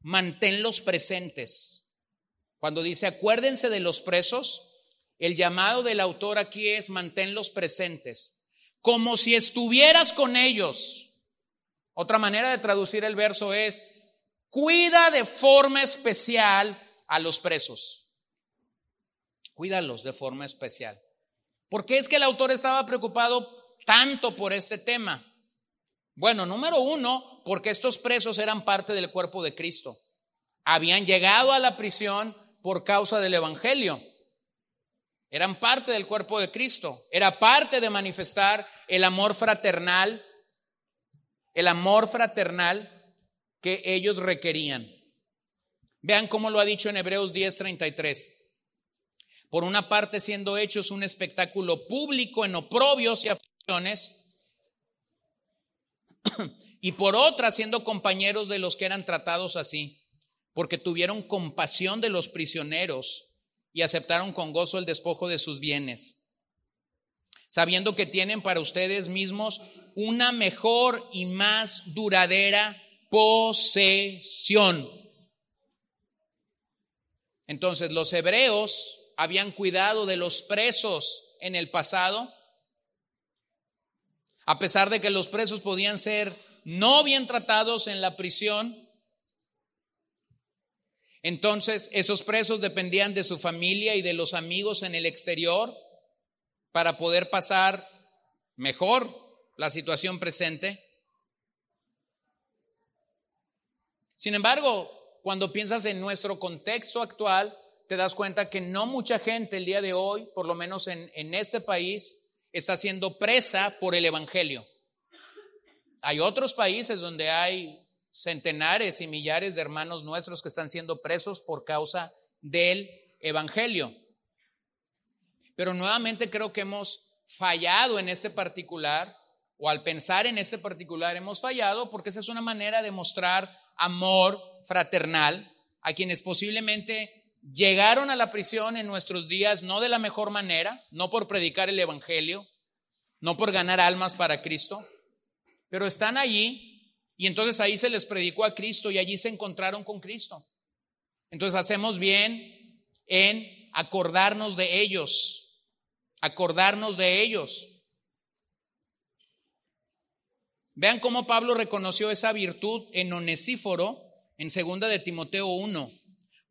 manténlos presentes. Cuando dice acuérdense de los presos, el llamado del autor aquí es manténlos presentes, como si estuvieras con ellos. Otra manera de traducir el verso es, cuida de forma especial a los presos. Cuídalos de forma especial. ¿Por qué es que el autor estaba preocupado tanto por este tema? Bueno, número uno, porque estos presos eran parte del cuerpo de Cristo. Habían llegado a la prisión por causa del Evangelio. Eran parte del cuerpo de Cristo. Era parte de manifestar el amor fraternal, el amor fraternal que ellos requerían. Vean cómo lo ha dicho en Hebreos 10:33. Por una parte, siendo hechos un espectáculo público en oprobios y aflicciones, (clears throat) y por otra siendo compañeros de los que eran tratados así, porque tuvieron compasión de los prisioneros y aceptaron con gozo el despojo de sus bienes, sabiendo que tienen para ustedes mismos una mejor y más duradera posesión. Entonces los hebreos habían cuidado de los presos en el pasado a pesar de que los presos podían ser no bien tratados en la prisión, Entonces, esos presos dependían de su familia y de los amigos en el exterior para poder pasar mejor la situación presente. Sin embargo, cuando piensas en nuestro contexto actual, te das cuenta que no mucha gente el día de hoy, por lo menos en, en este país, está siendo presa por el Evangelio. Hay otros países donde hay centenares y millares de hermanos nuestros que están siendo presos por causa del Evangelio. Pero nuevamente creo que hemos fallado en este particular, o al pensar en este particular hemos fallado, porque esa es una manera de mostrar amor fraternal a quienes posiblemente llegaron a la prisión en nuestros días no de la mejor manera, no por predicar el Evangelio, no por ganar almas para Cristo, pero están allí y entonces ahí se les predicó a Cristo y allí se encontraron con Cristo. Entonces hacemos bien en acordarnos de ellos, acordarnos de ellos. Vean cómo Pablo reconoció esa virtud en Onesíforo en segunda de Timoteo 1.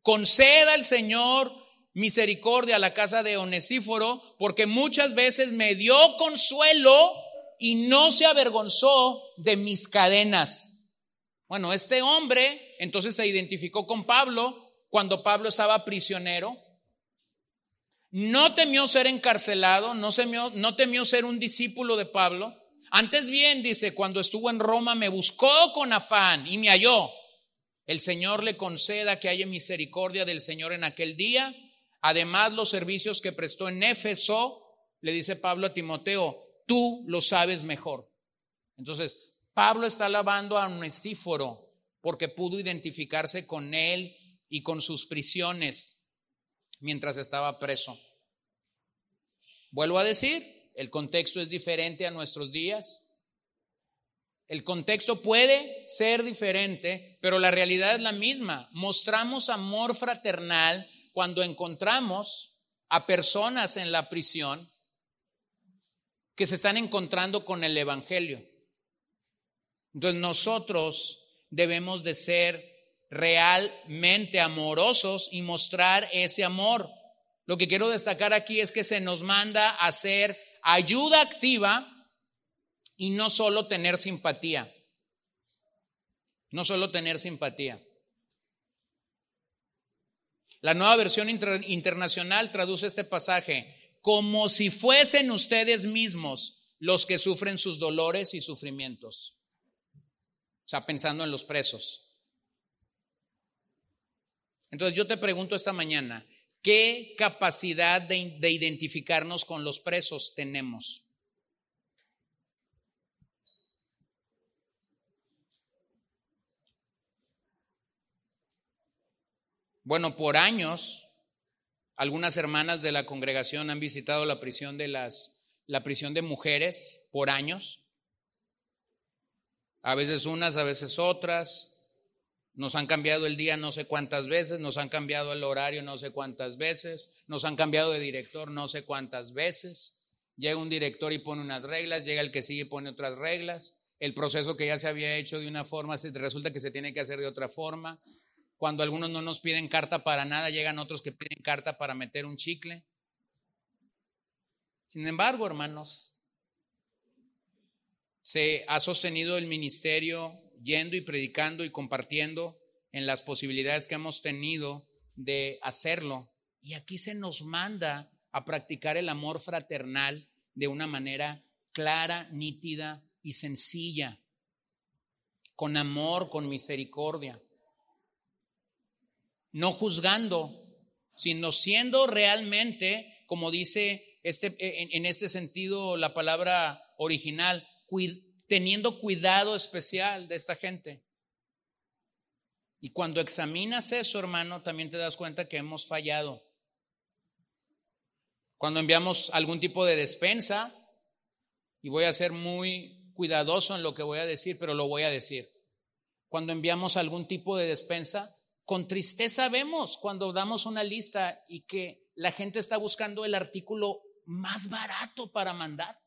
Conceda el Señor misericordia a la casa de Onesíforo porque muchas veces me dio consuelo y no se avergonzó de mis cadenas. Bueno, este hombre entonces se identificó con Pablo cuando Pablo estaba prisionero. No temió ser encarcelado, no temió, no temió ser un discípulo de Pablo. Antes bien, dice, cuando estuvo en Roma me buscó con afán y me halló. El Señor le conceda que haya misericordia del Señor en aquel día. Además, los servicios que prestó en Éfeso, le dice Pablo a Timoteo, tú lo sabes mejor. Entonces, Pablo está alabando a Onesíforo porque pudo identificarse con él y con sus prisiones mientras estaba preso. Vuelvo a decir, el contexto es diferente a nuestros días. El contexto puede ser diferente, pero la realidad es la misma. Mostramos amor fraternal cuando encontramos a personas en la prisión que se están encontrando con el Evangelio. Entonces nosotros debemos de ser realmente amorosos y mostrar ese amor. Lo que quiero destacar aquí es que se nos manda a hacer ayuda activa y no solo tener simpatía. No solo tener simpatía. La nueva versión internacional traduce este pasaje como si fuesen ustedes mismos los que sufren sus dolores y sufrimientos. O sea, pensando en los presos. Entonces yo te pregunto esta mañana, ¿qué capacidad de, de identificarnos con los presos tenemos? Bueno, por años algunas hermanas de la congregación han visitado la prisión de las la prisión de mujeres por años. A veces unas, a veces otras. Nos han cambiado el día no sé cuántas veces, nos han cambiado el horario no sé cuántas veces, nos han cambiado de director no sé cuántas veces. Llega un director y pone unas reglas, llega el que sigue y pone otras reglas. El proceso que ya se había hecho de una forma resulta que se tiene que hacer de otra forma. Cuando algunos no nos piden carta para nada, llegan otros que piden carta para meter un chicle. Sin embargo, hermanos, se ha sostenido el ministerio yendo y predicando y compartiendo en las posibilidades que hemos tenido de hacerlo. Y aquí se nos manda a practicar el amor fraternal de una manera clara, nítida y sencilla, con amor, con misericordia no juzgando, sino siendo realmente, como dice este, en, este sentido la palabra original, teniendo cuidado especial de esta gente. Y cuando examinas eso, hermano, también te das cuenta que hemos fallado. Cuando enviamos algún tipo de despensa, y voy a ser muy cuidadoso en lo que voy a decir, pero lo voy a decir. Cuando enviamos algún tipo de despensa, con tristeza vemos cuando damos una lista y que la gente está buscando el artículo más barato para mandar.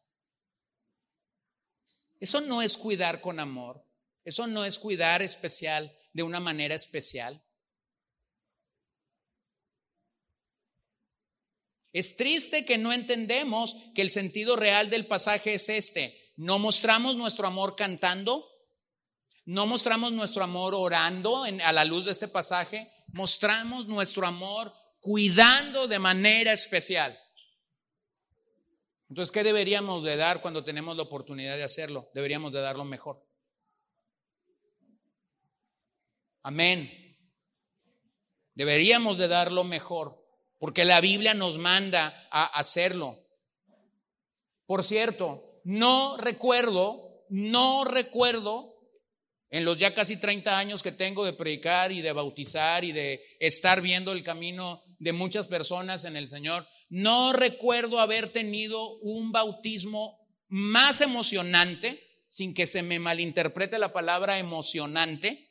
Eso no es cuidar con amor. Eso no es cuidar especial de una manera especial. Es triste que no entendemos que el sentido real del pasaje es este. No mostramos nuestro amor cantando, no mostramos nuestro amor orando a la luz de este pasaje, mostramos nuestro amor cuidando de manera especial. Entonces, ¿qué deberíamos de dar cuando tenemos la oportunidad de hacerlo? Deberíamos de dar lo mejor. Amén. Deberíamos de dar lo mejor, porque la Biblia nos manda a hacerlo. Por cierto, no recuerdo, no recuerdo en los ya casi 30 años que tengo de predicar y de bautizar y de estar viendo el camino de muchas personas en el Señor, no recuerdo haber tenido un bautismo más emocionante, sin que se me malinterprete la palabra emocionante.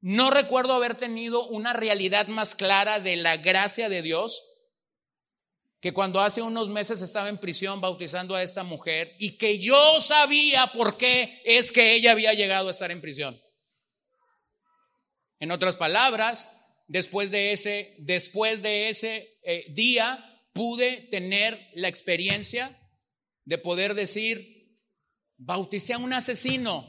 No recuerdo haber tenido una realidad más clara de la gracia de Dios que cuando hace unos meses estaba en prisión bautizando a esta mujer y que yo sabía por qué es que ella había llegado a estar en prisión. En otras palabras, después de ese, después de ese eh, día, pude tener la experiencia de poder decir, bauticé a un asesino.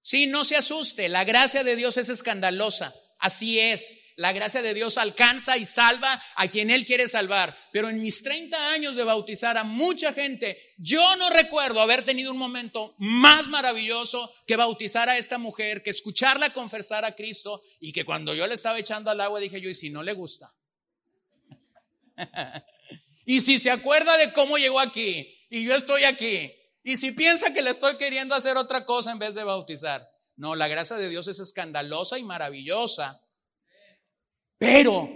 Sí, no se asuste, la gracia de Dios es escandalosa. Así es, la gracia de Dios alcanza y salva a quien Él quiere salvar. Pero en mis 30 años de bautizar a mucha gente, yo no recuerdo haber tenido un momento más maravilloso que bautizar a esta mujer, que escucharla confesar a Cristo y que cuando yo le estaba echando al agua dije yo, ¿y si no le gusta? (laughs) Y si se acuerda de cómo llegó aquí y yo estoy aquí, y si piensa que le estoy queriendo hacer otra cosa en vez de bautizar. No, la gracia de Dios es escandalosa y maravillosa. Pero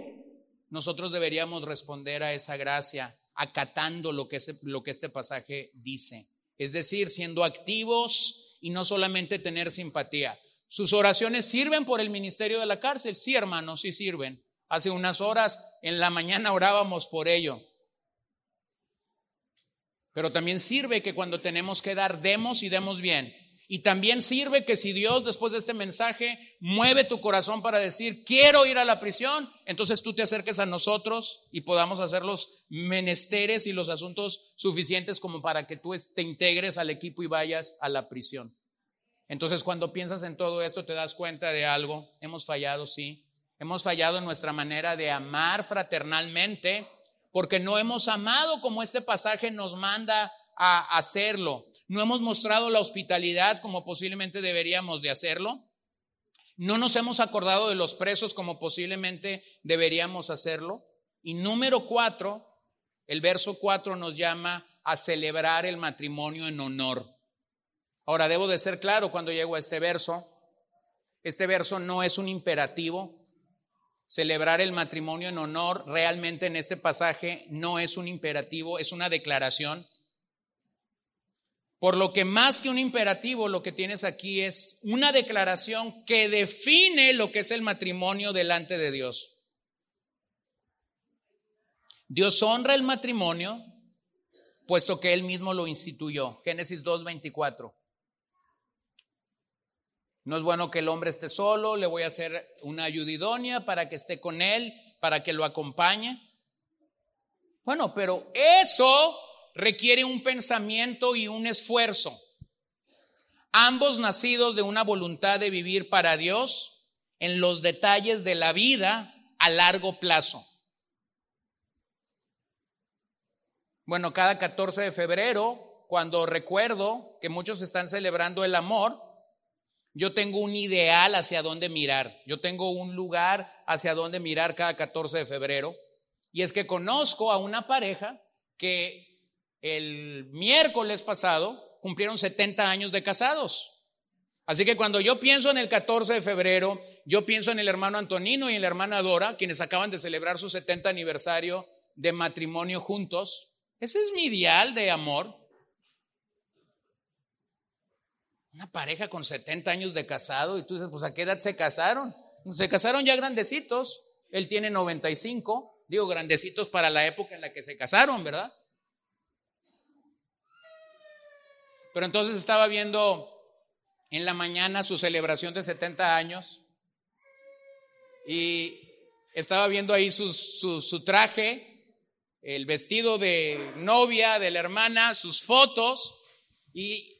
nosotros deberíamos responder a esa gracia acatando lo que, lo que este pasaje dice. Es decir, siendo activos y no solamente tener simpatía. ¿Sus oraciones sirven por el ministerio de la cárcel? Sí, hermanos, sí sirven. Hace unas horas en la mañana orábamos por ello. Pero también sirve que cuando tenemos que dar, demos y demos bien. Y también sirve que si Dios después de este mensaje mueve tu corazón para decir, quiero ir a la prisión, entonces tú te acerques a nosotros y podamos hacer los menesteres y los asuntos suficientes como para que tú te integres al equipo y vayas a la prisión. Entonces cuando piensas en todo esto te das cuenta de algo. Hemos fallado, sí. Hemos fallado en nuestra manera de amar fraternalmente porque no hemos amado como este pasaje nos manda a hacerlo. No hemos mostrado la hospitalidad como posiblemente deberíamos de hacerlo. No nos hemos acordado de los presos como posiblemente deberíamos hacerlo. Y número cuatro, el verso cuatro nos llama a celebrar el matrimonio en honor. Ahora, debo de ser claro cuando llego a este verso. Este verso no es un imperativo, celebrar el matrimonio en honor realmente en este pasaje no es un imperativo, es una declaración. Por lo que más que un imperativo, lo que tienes aquí es una declaración que define lo que es el matrimonio delante de Dios. Dios honra el matrimonio, puesto que Él mismo lo instituyó. Génesis 2.24. No es bueno que el hombre esté solo, le voy a hacer una ayudidonia para que esté con él, para que lo acompañe. Bueno, pero eso requiere un pensamiento y un esfuerzo. Ambos nacidos de una voluntad de vivir para Dios en los detalles de la vida a largo plazo. Bueno, cada 14 de febrero, cuando recuerdo que muchos están celebrando el amor, yo tengo un ideal hacia dónde mirar. Yo tengo un lugar hacia dónde mirar cada 14 de febrero. Y es que conozco a una pareja que el miércoles pasado cumplieron 70 años de casados. Así que cuando yo pienso en el 14 de febrero, yo pienso en el hermano Antonino y en la hermana Dora, quienes acaban de celebrar su 70 aniversario de matrimonio juntos. Ese es mi ideal de amor. Una pareja con 70 años de casado y tú dices, pues a qué edad se casaron? Se casaron ya grandecitos. Él tiene 95, digo grandecitos para la época en la que se casaron, ¿verdad? Pero entonces estaba viendo en la mañana su celebración de 70 años y estaba viendo ahí su, su traje el vestido de novia, de la hermana, sus fotos, y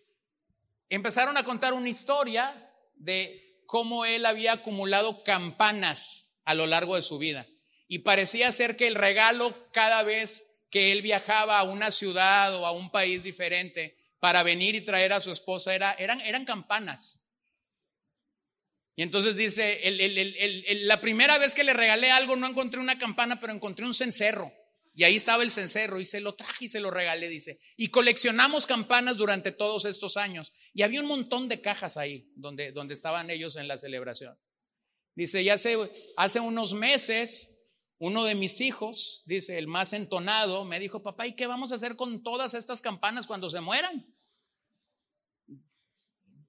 empezaron a contar una historia de cómo él había acumulado campanas a lo largo de su vida. Y parecía ser que el regalo cada vez que él viajaba a una ciudad o a un país diferente para venir y traer a su esposa era, eran, eran campanas. Y entonces dice, la primera vez que le regalé algo no encontré una campana, pero encontré un cencerro. Y ahí estaba el cencerro y se lo traje y se lo regalé, dice. Y coleccionamos campanas durante todos estos años. Y había un montón de cajas ahí donde, donde estaban ellos en la celebración. Dice, ya hace, hace unos meses, uno de mis hijos, dice, el más entonado, me dijo, papá, ¿y qué vamos a hacer con todas estas campanas cuando se mueran?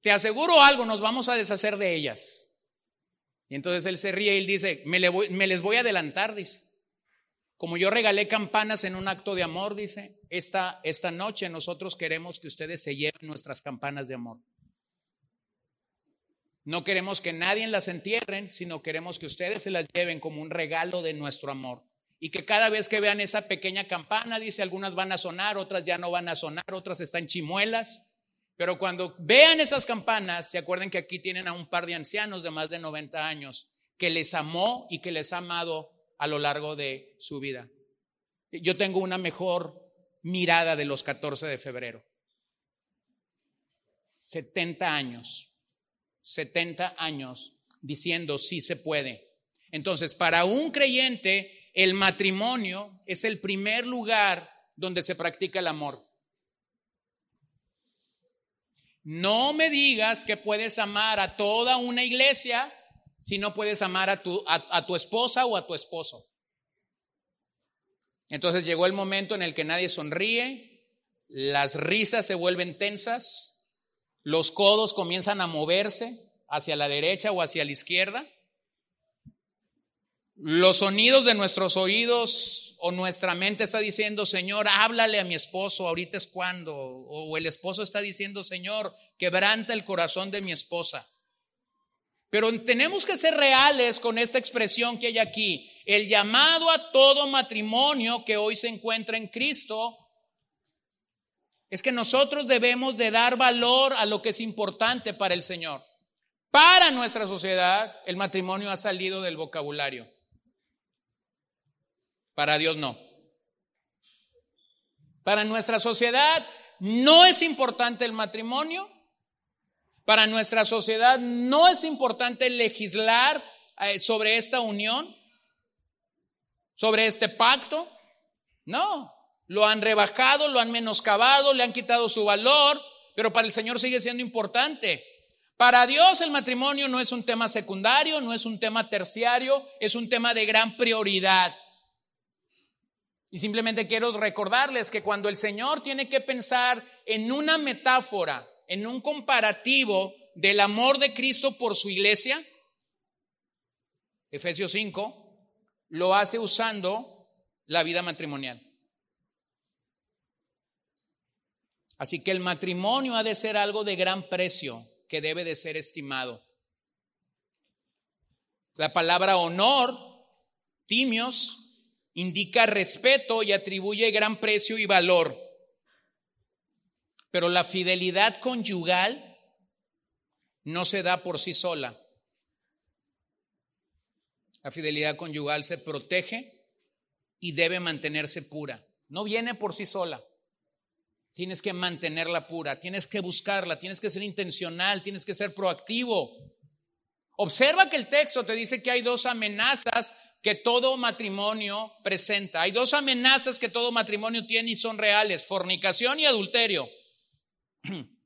Te aseguro algo, nos vamos a deshacer de ellas. Y entonces él se ríe y él dice, me, me les voy a adelantar, dice. Como yo regalé campanas en un acto de amor, dice, esta, esta noche nosotros queremos que ustedes se lleven nuestras campanas de amor. No queremos que nadie las entierren, sino queremos que ustedes se las lleven como un regalo de nuestro amor. Y que cada vez que vean esa pequeña campana, dice, algunas van a sonar, otras ya no van a sonar, otras están chimuelas. Pero cuando vean esas campanas, se acuerden que aquí tienen a un par de ancianos de más de 90 años, que les amó y que les ha amado a lo largo de su vida. Yo tengo una mejor mirada de los 14 de febrero. 70 años, 70 años diciendo sí se puede. Entonces, para un creyente, el matrimonio es el primer lugar donde se practica el amor. No me digas que puedes amar a toda una iglesia si no puedes amar a tu, a, tu esposa o a tu esposo? Entonces llegó el momento en el que nadie sonríe, las risas se vuelven tensas, los codos comienzan a moverse hacia la derecha o hacia la izquierda, los sonidos de nuestros oídos o nuestra mente está diciendo, Señor, háblale a mi esposo, ahorita es cuando, o el esposo está diciendo, Señor, quebranta el corazón de mi esposa. Pero tenemos que ser reales con esta expresión que hay aquí. El llamado a todo matrimonio que hoy se encuentra en Cristo es que nosotros debemos de dar valor a lo que es importante para el Señor. Para nuestra sociedad, el matrimonio ha salido del vocabulario. Para Dios no. Para nuestra sociedad no es importante el matrimonio para nuestra sociedad no es importante legislar eh, sobre esta unión, sobre este pacto. No, lo han rebajado, lo han menoscabado, le han quitado su valor, pero para el Señor sigue siendo importante. Para Dios el matrimonio no es un tema secundario, no es un tema terciario, es un tema de gran prioridad. Y simplemente quiero recordarles que cuando el Señor tiene que pensar en una metáfora en un comparativo del amor de Cristo por su iglesia, Efesios 5, lo hace usando la vida matrimonial. Así que el matrimonio ha de ser algo de gran precio que debe de ser estimado. La palabra honor, timios, indica respeto y atribuye gran precio y valor. Pero la fidelidad conyugal no se da por sí sola. La fidelidad conyugal se protege y debe mantenerse pura. No viene por sí sola. Tienes que mantenerla pura, tienes que buscarla, tienes que ser intencional, tienes que ser proactivo. Observa que el texto te dice que hay dos amenazas que todo matrimonio presenta. Hay dos amenazas que todo matrimonio tiene y son reales, fornicación y adulterio. (clears throat)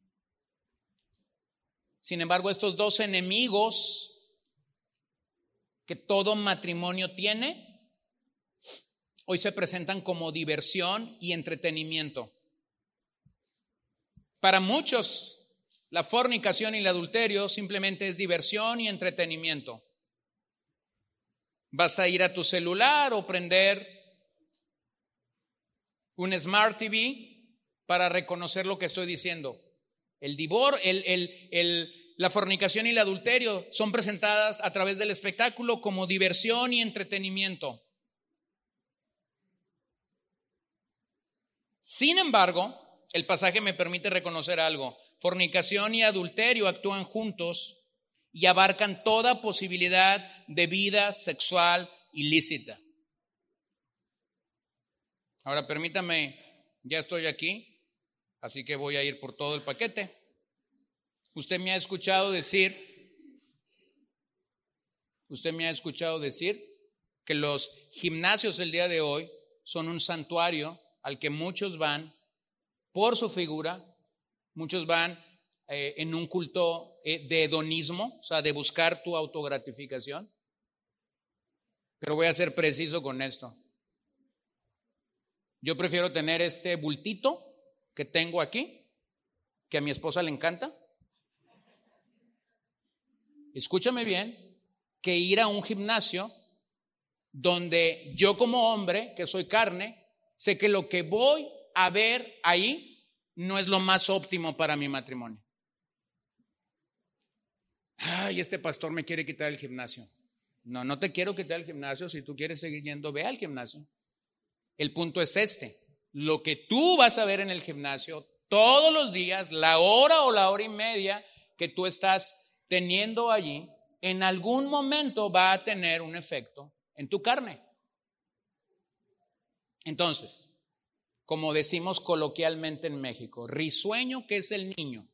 Sin embargo, estos dos enemigos que todo matrimonio tiene, hoy se presentan como diversión y entretenimiento. Para muchos, la fornicación y el adulterio simplemente es diversión y entretenimiento. Vas a ir a tu celular o prender un Smart TV para reconocer lo que estoy diciendo. El divor, la fornicación y el adulterio son presentadas a través del espectáculo como diversión y entretenimiento. Sin embargo, el pasaje me permite reconocer algo. Fornicación y adulterio actúan juntos y abarcan toda posibilidad de vida sexual ilícita. Ahora permítame, ya estoy aquí, así que voy a ir por todo el paquete. Usted me ha escuchado decir, usted me ha escuchado decir que los gimnasios el día de hoy son un santuario al que muchos van por su figura, muchos van eh, en un culto eh, de hedonismo, o sea, de buscar tu autogratificación. Pero voy a ser preciso con esto. Yo prefiero tener este bultito que tengo aquí, que a mi esposa le encanta. Escúchame bien, que ir a un gimnasio donde yo como hombre, que soy carne, sé que lo que voy a ver ahí no es lo más óptimo para mi matrimonio. Ay, este pastor me quiere quitar el gimnasio. No, no te quiero quitar el gimnasio. Si tú quieres seguir yendo, ve al gimnasio. El punto es este. Lo que tú vas a ver en el gimnasio todos los días, la hora o la hora y media que tú estás teniendo allí, en algún momento va a tener un efecto en tu carne. Entonces, como decimos coloquialmente en México, risueño que es el niño.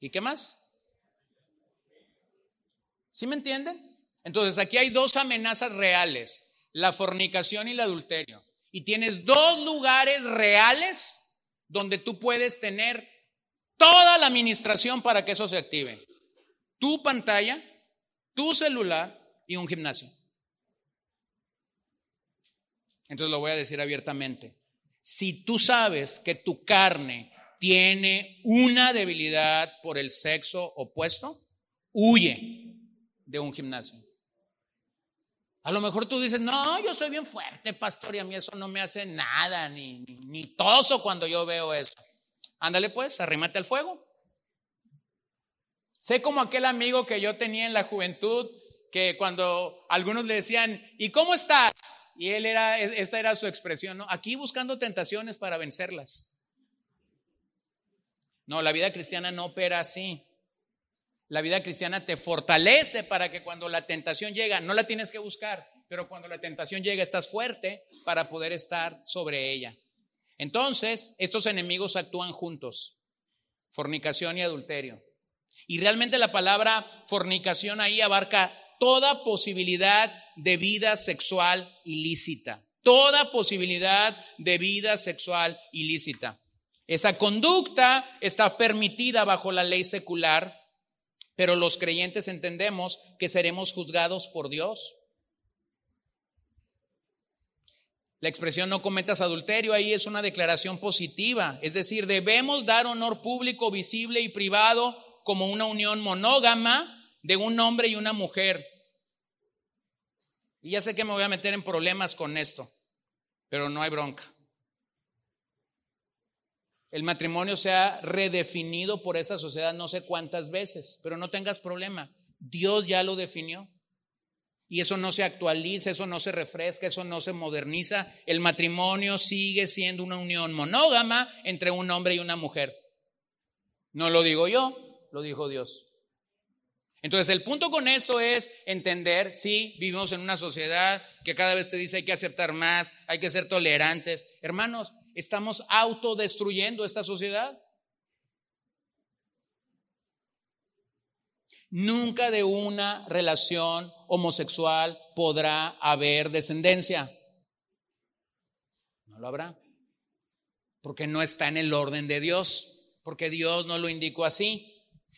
¿Y qué más? ¿Sí me entienden? Entonces, aquí hay dos amenazas reales, la fornicación y el adulterio. Y tienes dos lugares reales donde tú puedes tener toda la administración para que eso se active. Tu pantalla, tu celular y un gimnasio. Entonces lo voy a decir abiertamente. Si tú sabes que tu carne tiene una debilidad por el sexo opuesto, huye de un gimnasio. A lo mejor tú dices, no, yo soy bien fuerte, pastor, y a mí eso no me hace nada, ni, ni, toso cuando yo veo eso. Ándale pues, arrímate al fuego. Sé como aquel amigo que yo tenía en la juventud, que cuando algunos le decían, ¿y cómo estás? Y él era, esta era su expresión, ¿no? Aquí buscando tentaciones para vencerlas. No, la vida cristiana no opera así. La vida cristiana te fortalece para que cuando la tentación llega, no la tienes que buscar, pero cuando la tentación llega estás fuerte para poder estar sobre ella. Entonces, estos enemigos actúan juntos, fornicación y adulterio. Y realmente la palabra fornicación ahí abarca toda posibilidad de vida sexual ilícita. Toda posibilidad de vida sexual ilícita. Esa conducta está permitida bajo la ley secular, pero los creyentes entendemos que seremos juzgados por Dios. La expresión no cometas adulterio ahí es una declaración positiva, es decir, debemos dar honor público, visible y privado como una unión monógama de un hombre y una mujer. Y ya sé que me voy a meter en problemas con esto, pero no hay bronca. El matrimonio se ha redefinido por esa sociedad no sé cuántas veces, pero no tengas problema. Dios ya lo definió. Y eso no se actualiza, eso no se refresca, eso no se moderniza. El matrimonio sigue siendo una unión monógama entre un hombre y una mujer. No lo digo yo, lo dijo Dios. Entonces, el punto con esto es entender, sí, vivimos en una sociedad que cada vez te dice hay que aceptar más, hay que ser tolerantes. Hermanos, estamos autodestruyendo esta sociedad. Nunca de una relación homosexual podrá haber descendencia. No lo habrá. Porque no está en el orden de Dios. Porque Dios no lo indicó así.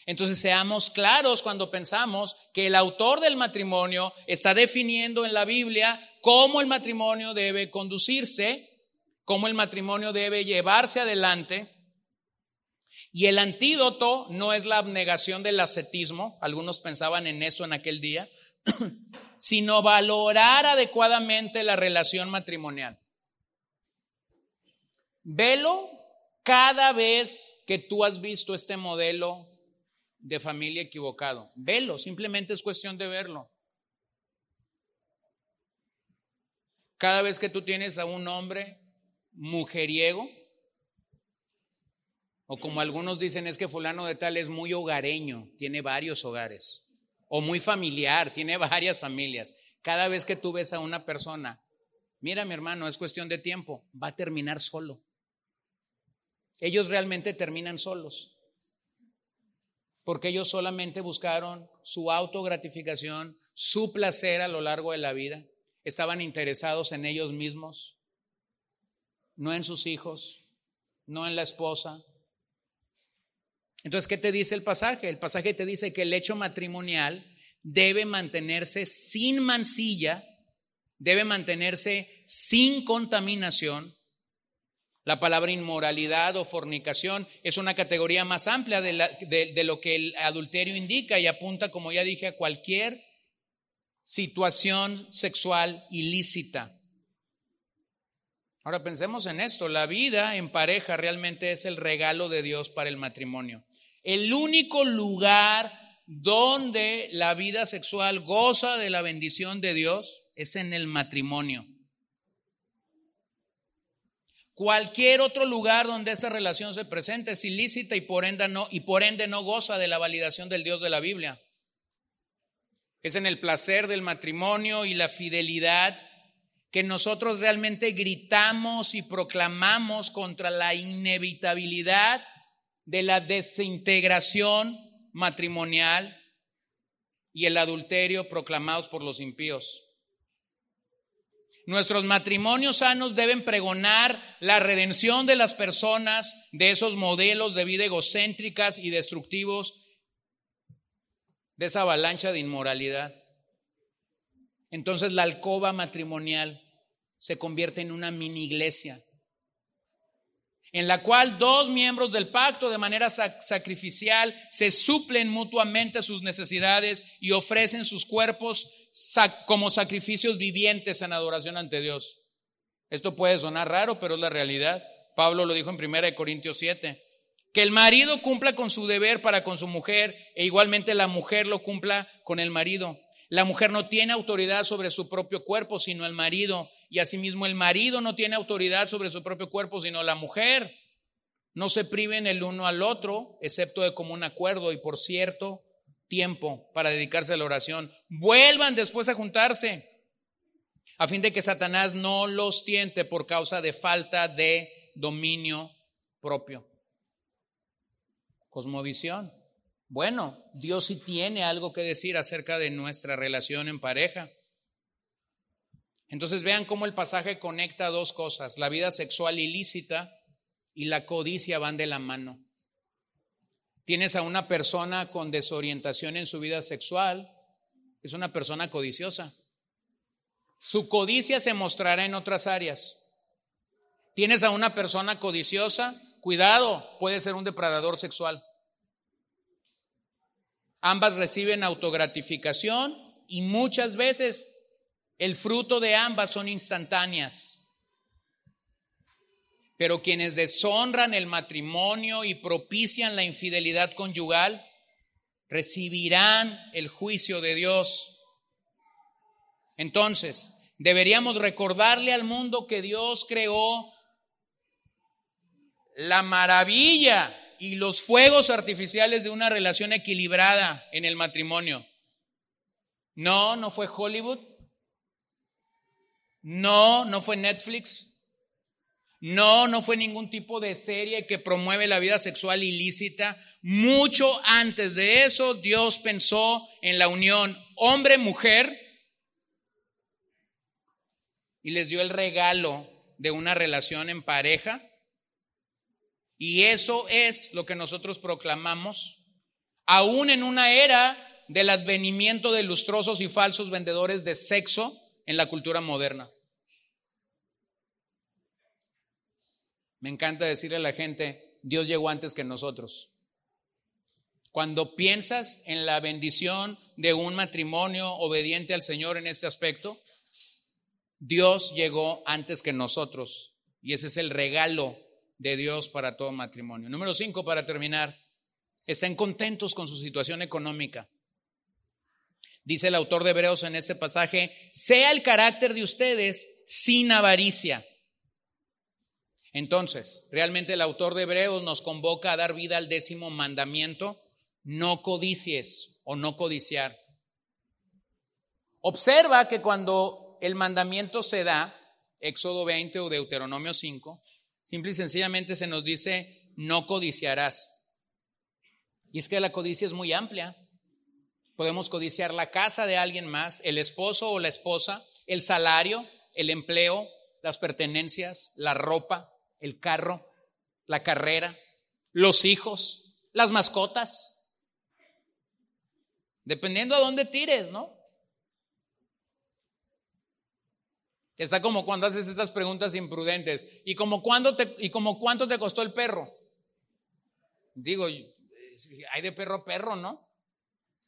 Entonces seamos claros cuando pensamos que el autor del matrimonio está definiendo en la Biblia cómo el matrimonio debe conducirse, cómo el matrimonio debe llevarse adelante. Y el antídoto no es la abnegación del ascetismo, algunos pensaban en eso en aquel día, (clears throat) sino valorar adecuadamente la relación matrimonial. Velo cada vez que tú has visto este modelo de familia equivocado. Velo, simplemente es cuestión de verlo. Cada vez que tú tienes a un hombre mujeriego, o como algunos dicen es que fulano de tal es muy hogareño, tiene varios hogares, o muy familiar, tiene (laughs) varias familias. Cada vez que tú ves a una persona, mira mi hermano, es cuestión de tiempo, va a terminar solo. Ellos realmente terminan solos, porque ellos solamente buscaron su autogratificación, su placer a lo largo de la vida, estaban interesados en ellos mismos, no en sus hijos, no en la esposa. Entonces, ¿qué te dice el pasaje? El pasaje te dice que el hecho matrimonial debe mantenerse sin mancilla, debe mantenerse sin contaminación. La palabra inmoralidad o fornicación es una categoría más amplia de, de, lo que el adulterio indica y apunta, como ya dije, a cualquier situación sexual ilícita. Ahora pensemos en esto, la vida en pareja realmente es el regalo de Dios para el matrimonio. El único lugar donde la vida sexual goza de la bendición de Dios es en el matrimonio. Cualquier otro lugar donde esa relación se presente es ilícita y por ende no, y por ende no goza de la validación del Dios de la Biblia. Es en el placer del matrimonio y la fidelidad que nosotros realmente gritamos y proclamamos contra la inevitabilidad de la desintegración matrimonial y el adulterio proclamados por los impíos. Nuestros matrimonios sanos deben pregonar la redención de las personas de esos modelos de vida egocéntricas y destructivos, de esa avalancha de inmoralidad. Entonces la alcoba matrimonial se convierte en una mini iglesia, en la cual dos miembros del pacto de manera sacrificial se suplen mutuamente sus necesidades y ofrecen sus cuerpos como sacrificios vivientes en adoración ante Dios. Esto puede sonar raro, pero es la realidad. Pablo lo dijo en 1 Corintios 7. Que el marido cumpla con su deber para con su mujer e igualmente la mujer lo cumpla con el marido. La mujer no tiene autoridad sobre su propio cuerpo, sino el marido. Y asimismo el marido no tiene autoridad sobre su propio cuerpo, sino la mujer. No se priven el uno al otro, excepto de común acuerdo y por cierto tiempo para dedicarse a la oración. Vuelvan después a juntarse, a fin de que Satanás no los tiente por causa de falta de dominio propio. Cosmovisión. Bueno, Dios sí tiene algo que decir acerca de nuestra relación en pareja. Entonces vean cómo el pasaje conecta dos cosas, la vida sexual ilícita y la codicia van de la mano. Tienes a una persona con desorientación en su vida sexual, es una persona codiciosa. Su codicia se mostrará en otras áreas. Tienes a una persona codiciosa, cuidado, puede ser un depredador sexual. Ambas reciben autogratificación y muchas veces el fruto de ambas son instantáneas. Pero quienes deshonran el matrimonio y propician la infidelidad conyugal recibirán el juicio de Dios. Entonces, deberíamos recordarle al mundo que Dios creó la maravilla y los fuegos artificiales de una relación equilibrada en el matrimonio. No, no fue Hollywood. No, no fue Netflix. No, no fue ningún tipo de serie que promueve la vida sexual ilícita. Mucho antes de eso, Dios pensó en la unión hombre-mujer y les dio el regalo de una relación en pareja y eso es lo que nosotros proclamamos, aún en una era del advenimiento de lustrosos y falsos vendedores de sexo en la cultura moderna. Me encanta decirle a la gente, Dios llegó antes que nosotros. Cuando piensas en la bendición de un matrimonio obediente al Señor en este aspecto, Dios llegó antes que nosotros. Y ese es el regalo de Dios para todo matrimonio. Número cinco, para terminar, estén contentos con su situación económica. Dice el autor de Hebreos en ese pasaje, sea el carácter de ustedes sin avaricia. Entonces, realmente el autor de Hebreos nos convoca a dar vida al décimo mandamiento, no codicies o no codiciar. Observa que cuando el mandamiento se da, Éxodo 20 o Deuteronomio 5, simple y sencillamente se nos dice, no codiciarás. Y es que la codicia es muy amplia. Podemos codiciar la casa de alguien más, el esposo o la esposa, el salario, el empleo, las pertenencias, la ropa, el carro, la carrera, los hijos, las mascotas. Dependiendo a dónde tires, ¿no? Está como cuando haces estas preguntas imprudentes. ¿Y como, te, y como cuánto te costó el perro? Digo, hay de perro a perro, ¿no?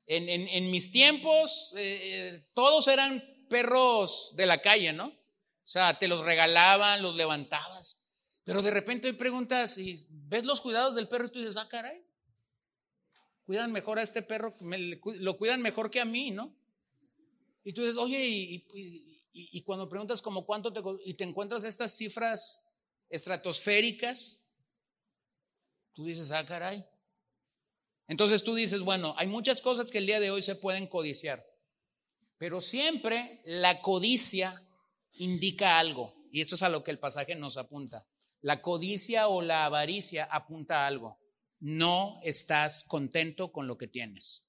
En, mis tiempos, eh, eh, todos eran perros de la calle, ¿no? O sea, te los regalaban, los levantabas. Pero de repente preguntas y ves los cuidados del perro y tú dices, ah, caray, cuidan mejor a este perro, lo cuidan mejor que a mí, ¿no? Y tú dices, oye, y, cuando preguntas como cuánto te, y te encuentras estas cifras estratosféricas, tú dices, ah, caray. Entonces tú dices, bueno, hay muchas cosas que el día de hoy se pueden codiciar, pero siempre la codicia indica algo, y esto es a lo que el pasaje nos apunta. La codicia o la avaricia apunta a algo. No estás contento con lo que tienes.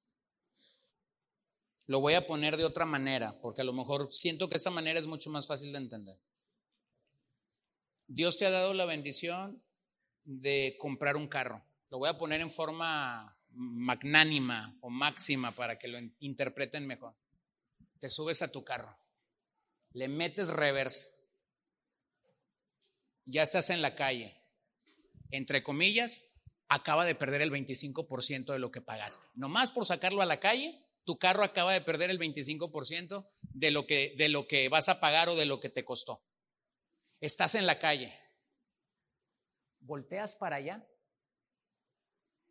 Lo voy a poner de otra manera, porque a lo mejor siento que esa manera es mucho más fácil de entender. Dios te ha dado la bendición de comprar un carro. Lo voy a poner en forma magnánima o máxima para que lo interpreten mejor. Te subes a tu carro, le metes reverse, ya estás en la calle, entre comillas, acaba de perder el 25% de lo que pagaste. Nomás por sacarlo a la calle, tu carro acaba de perder el 25% de lo, que, de lo que vas a pagar o de lo que te costó. Estás en la calle, volteas para allá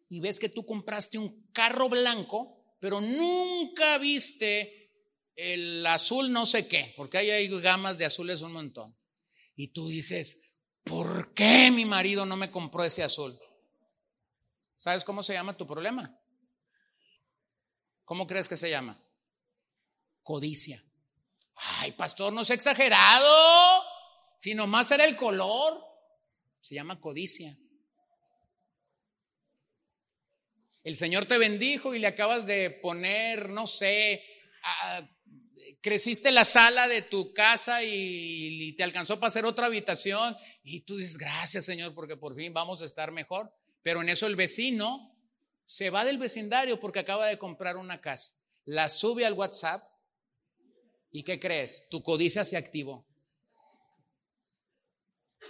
y ves que tú compraste un carro blanco, pero nunca viste el azul no sé qué, porque ahí hay gamas de azules un montón. Y tú dices, ¿por qué mi marido no me compró ese azul? ¿Sabes cómo se llama tu problema? ¿Cómo crees que se llama? Codicia. Ay, pastor, no es exagerado. Si nomás era el color, se llama codicia. El Señor te bendijo y le acabas de poner, no sé, creciste la sala de tu casa y, te alcanzó para hacer otra habitación y tú dices, gracias Señor, porque por fin vamos a estar mejor. Pero en eso el vecino se va del vecindario porque acaba de comprar una casa, la sube al WhatsApp y ¿qué crees? Tu codicia se activó.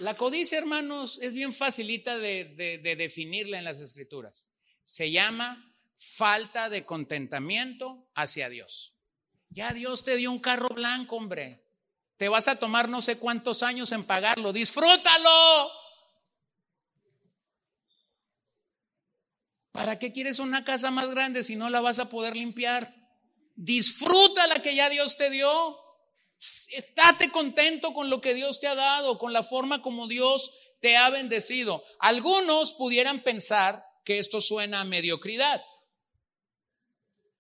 La codicia, hermanos, es bien facilita de, de definirla en las escrituras. Se llama falta de contentamiento hacia Dios. Ya Dios te dio un carro blanco, hombre. Te vas a tomar no sé cuántos años en pagarlo. Disfrútalo. ¿Para qué quieres una casa más grande si no la vas a poder limpiar? Disfruta la que ya Dios te dio. Estate contento con lo que Dios te ha dado, con la forma como Dios te ha bendecido. Algunos pudieran pensar que esto suena a mediocridad.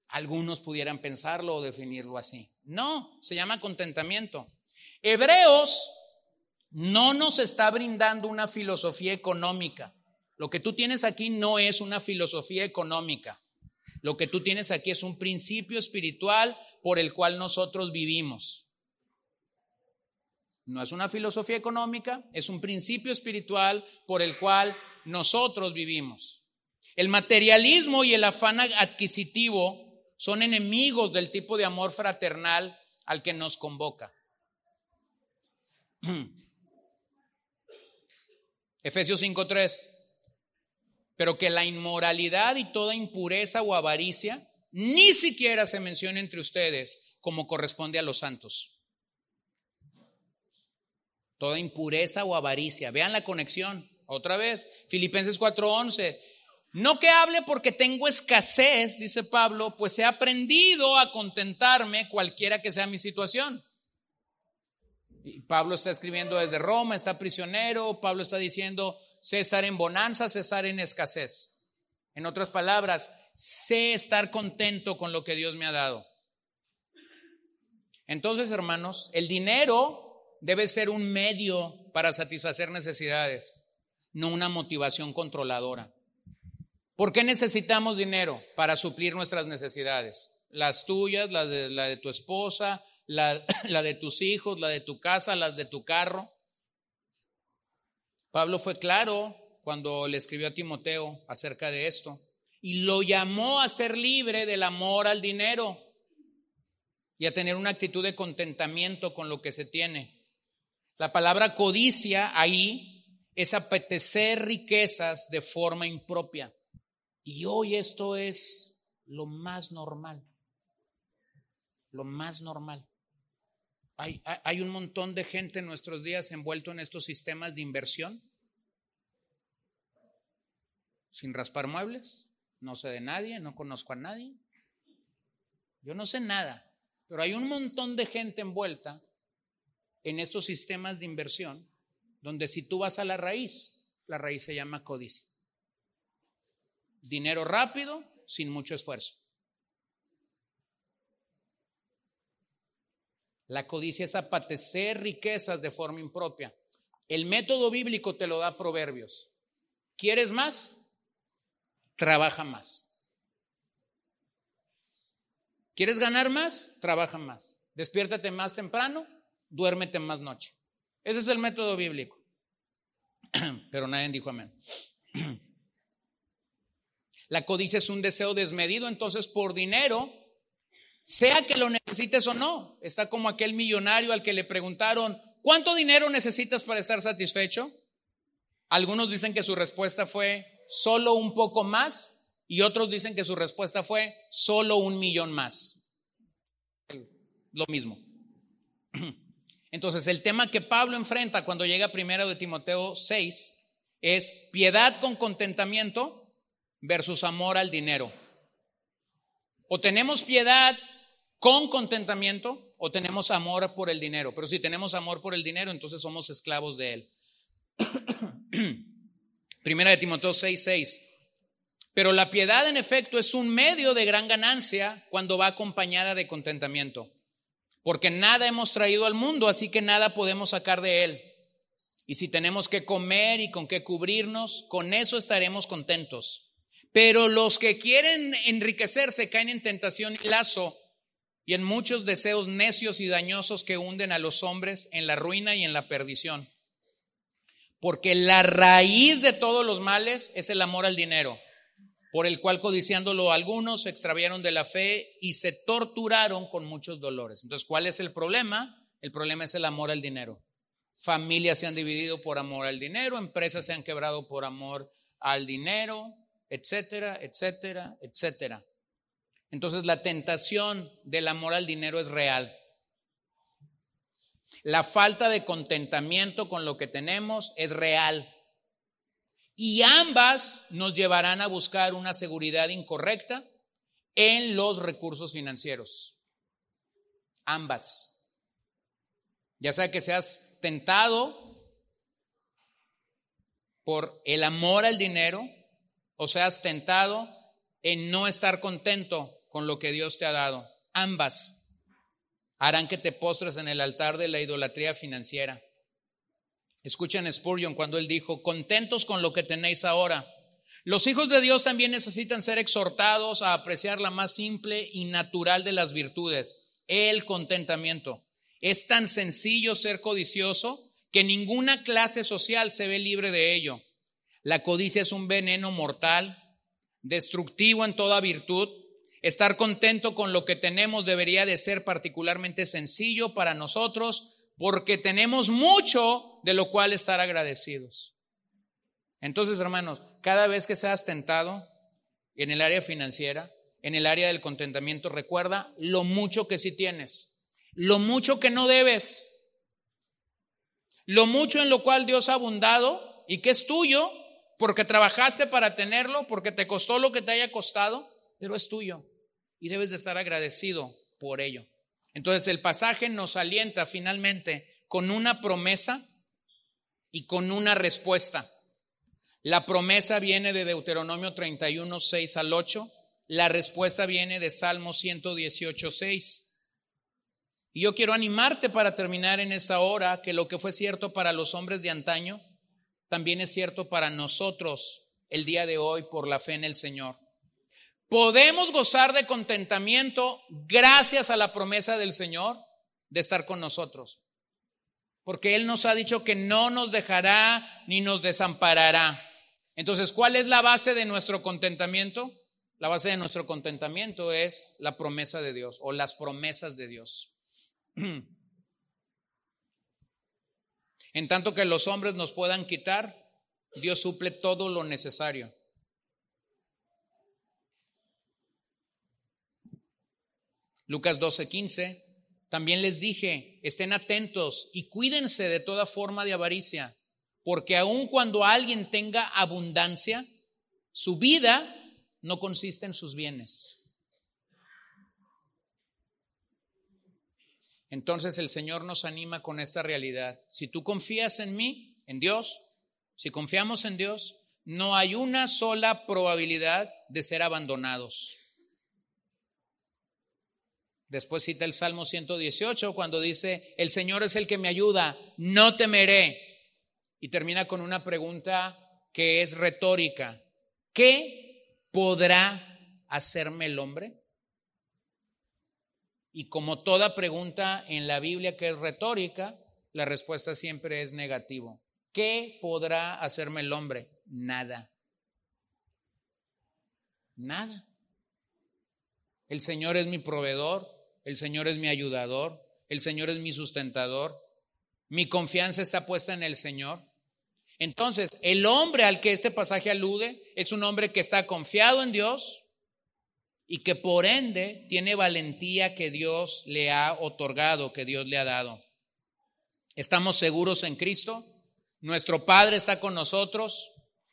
Algunos pudieran pensarlo o definirlo así. No, se llama contentamiento. Hebreos no nos está brindando una filosofía económica. Lo que tú tienes aquí no es una filosofía económica. Lo que tú tienes aquí es un principio espiritual por el cual nosotros vivimos. No es una filosofía económica, es un principio espiritual por el cual nosotros vivimos. El materialismo y el afán adquisitivo son enemigos del tipo de amor fraternal al que nos convoca. (clears throat) Efesios 5:3. Pero que la inmoralidad y toda impureza o avaricia ni siquiera se mencione entre ustedes como corresponde a los santos. Toda impureza o avaricia. Vean la conexión. Otra vez, Filipenses 4:11. No que hable porque tengo escasez, dice Pablo, pues he aprendido a contentarme cualquiera que sea mi situación. Pablo está escribiendo desde Roma, está prisionero, Pablo está diciendo, sé estar en bonanza, sé estar en escasez. En otras palabras, sé estar contento con lo que Dios me ha dado. Entonces, hermanos, el dinero debe ser un medio para satisfacer necesidades, no una motivación controladora. ¿Por qué necesitamos dinero? Para suplir nuestras necesidades. Las tuyas, la de, tu esposa, la, (clears throat) la de tus hijos, la de tu casa, las de tu carro. Pablo fue claro cuando le escribió a Timoteo acerca de esto y lo llamó a ser libre del amor al dinero y a tener una actitud de contentamiento con lo que se tiene. La palabra codicia ahí es apetecer riquezas de forma impropia. Y hoy esto es lo más normal, lo más normal. Hay, un montón de gente en nuestros días envuelto en estos sistemas de inversión, sin raspar muebles, no sé de nadie, no conozco a nadie, yo no sé nada, pero hay un montón de gente envuelta en estos sistemas de inversión donde si tú vas a la raíz, la raíz se llama codicia. Dinero rápido, sin mucho esfuerzo. La codicia es apatecer riquezas de forma impropia. El método bíblico te lo da Proverbios. ¿Quieres más? Trabaja más. ¿Quieres ganar más? Trabaja más. Despiértate más temprano, duérmete más noche. Ese es el método bíblico. (clears throat) Pero nadie dijo amén. (clears throat) La codicia es un deseo desmedido, entonces por dinero sea que lo necesites o no. Está como aquel millonario al que le preguntaron, ¿cuánto dinero necesitas para estar satisfecho? Algunos dicen que su respuesta fue solo un poco más y otros dicen que su respuesta fue solo un millón más. Lo mismo. (clears throat) Entonces, el tema que Pablo enfrenta cuando llega primero de Timoteo 6 es piedad con contentamiento versus amor al dinero. O tenemos piedad con contentamiento o tenemos amor por el dinero. Pero si tenemos amor por el dinero, entonces somos esclavos de él. (clears throat) Primera de Timoteo 6, 6. Pero la piedad en efecto es un medio de gran ganancia cuando va acompañada de contentamiento. Porque nada hemos traído al mundo, así que nada podemos sacar de él. Y si tenemos que comer y con qué cubrirnos, con eso estaremos contentos. Pero los que quieren enriquecerse caen en tentación y lazo y en muchos deseos necios y dañosos que hunden a los hombres en la ruina y en la perdición. Porque la raíz de todos los males es el amor al dinero, por el cual codiciándolo algunos se extraviaron de la fe y se torturaron con muchos dolores. Entonces, ¿cuál es el problema? El problema es el amor al dinero. Familias se han dividido por amor al dinero, empresas se han quebrado por amor al dinero, etcétera, etcétera, etcétera. Entonces la tentación del amor al dinero es real. La falta de contentamiento con lo que tenemos es real. Y ambas nos llevarán a buscar una seguridad incorrecta en los recursos financieros. Ambas. Ya sea que seas tentado por el amor al dinero o seas tentado en no estar contento con lo que Dios te ha dado. Ambas harán que te postres en el altar de la idolatría financiera. Escuchen Spurgeon cuando él dijo, contentos con lo que tenéis ahora. Los hijos de Dios también necesitan ser exhortados a apreciar la más simple y natural de las virtudes, el contentamiento. Es tan sencillo ser codicioso que ninguna clase social se ve libre de ello. La codicia es un veneno mortal, destructivo en toda virtud, Estar contento con lo que tenemos debería de ser particularmente sencillo para nosotros porque tenemos mucho de lo cual estar agradecidos. Entonces, hermanos, cada vez que seas tentado en el área financiera, en el área del contentamiento, recuerda lo mucho que sí tienes, lo mucho que no debes, lo mucho en lo cual Dios ha abundado y que es tuyo porque trabajaste para tenerlo, porque te costó lo que te haya costado pero es tuyo y debes de estar agradecido por ello. Entonces el pasaje nos alienta finalmente con una promesa y con una respuesta. La promesa viene de Deuteronomio 31, 6 al 8. La respuesta viene de Salmo 118, 6. Y yo quiero animarte para terminar en esta hora que lo que fue cierto para los hombres de antaño, también es cierto para nosotros el día de hoy por la fe en el Señor. Podemos gozar de contentamiento gracias a la promesa del Señor de estar con nosotros. Porque Él nos ha dicho que no nos dejará ni nos desamparará. Entonces, ¿cuál es la base de nuestro contentamiento? La base de nuestro contentamiento es la promesa de Dios o las promesas de Dios. (clears throat) En tanto que los hombres nos puedan quitar, Dios suple todo lo necesario. Lucas 12:15, también les dije, estén atentos y cuídense de toda forma de avaricia, porque aun cuando alguien tenga abundancia, su vida no consiste en sus bienes. Entonces el Señor nos anima con esta realidad. Si tú confías en mí, en Dios, si confiamos en Dios, no hay una sola probabilidad de ser abandonados. Después cita el Salmo 118 cuando dice, el Señor es el que me ayuda, no temeré. Y termina con una pregunta que es retórica. ¿Qué podrá hacerme el hombre? Y como toda pregunta en la Biblia que es retórica, la respuesta siempre es negativo. ¿Qué podrá hacerme el hombre? Nada. Nada. El Señor es mi proveedor, el Señor es mi ayudador, el Señor es mi sustentador. Mi confianza está puesta en el Señor. Entonces, el hombre al que este pasaje alude es un hombre que está confiado en Dios, y que por ende tiene valentía que Dios le ha otorgado, que Dios le ha dado. Estamos seguros en Cristo, nuestro Padre está con nosotros,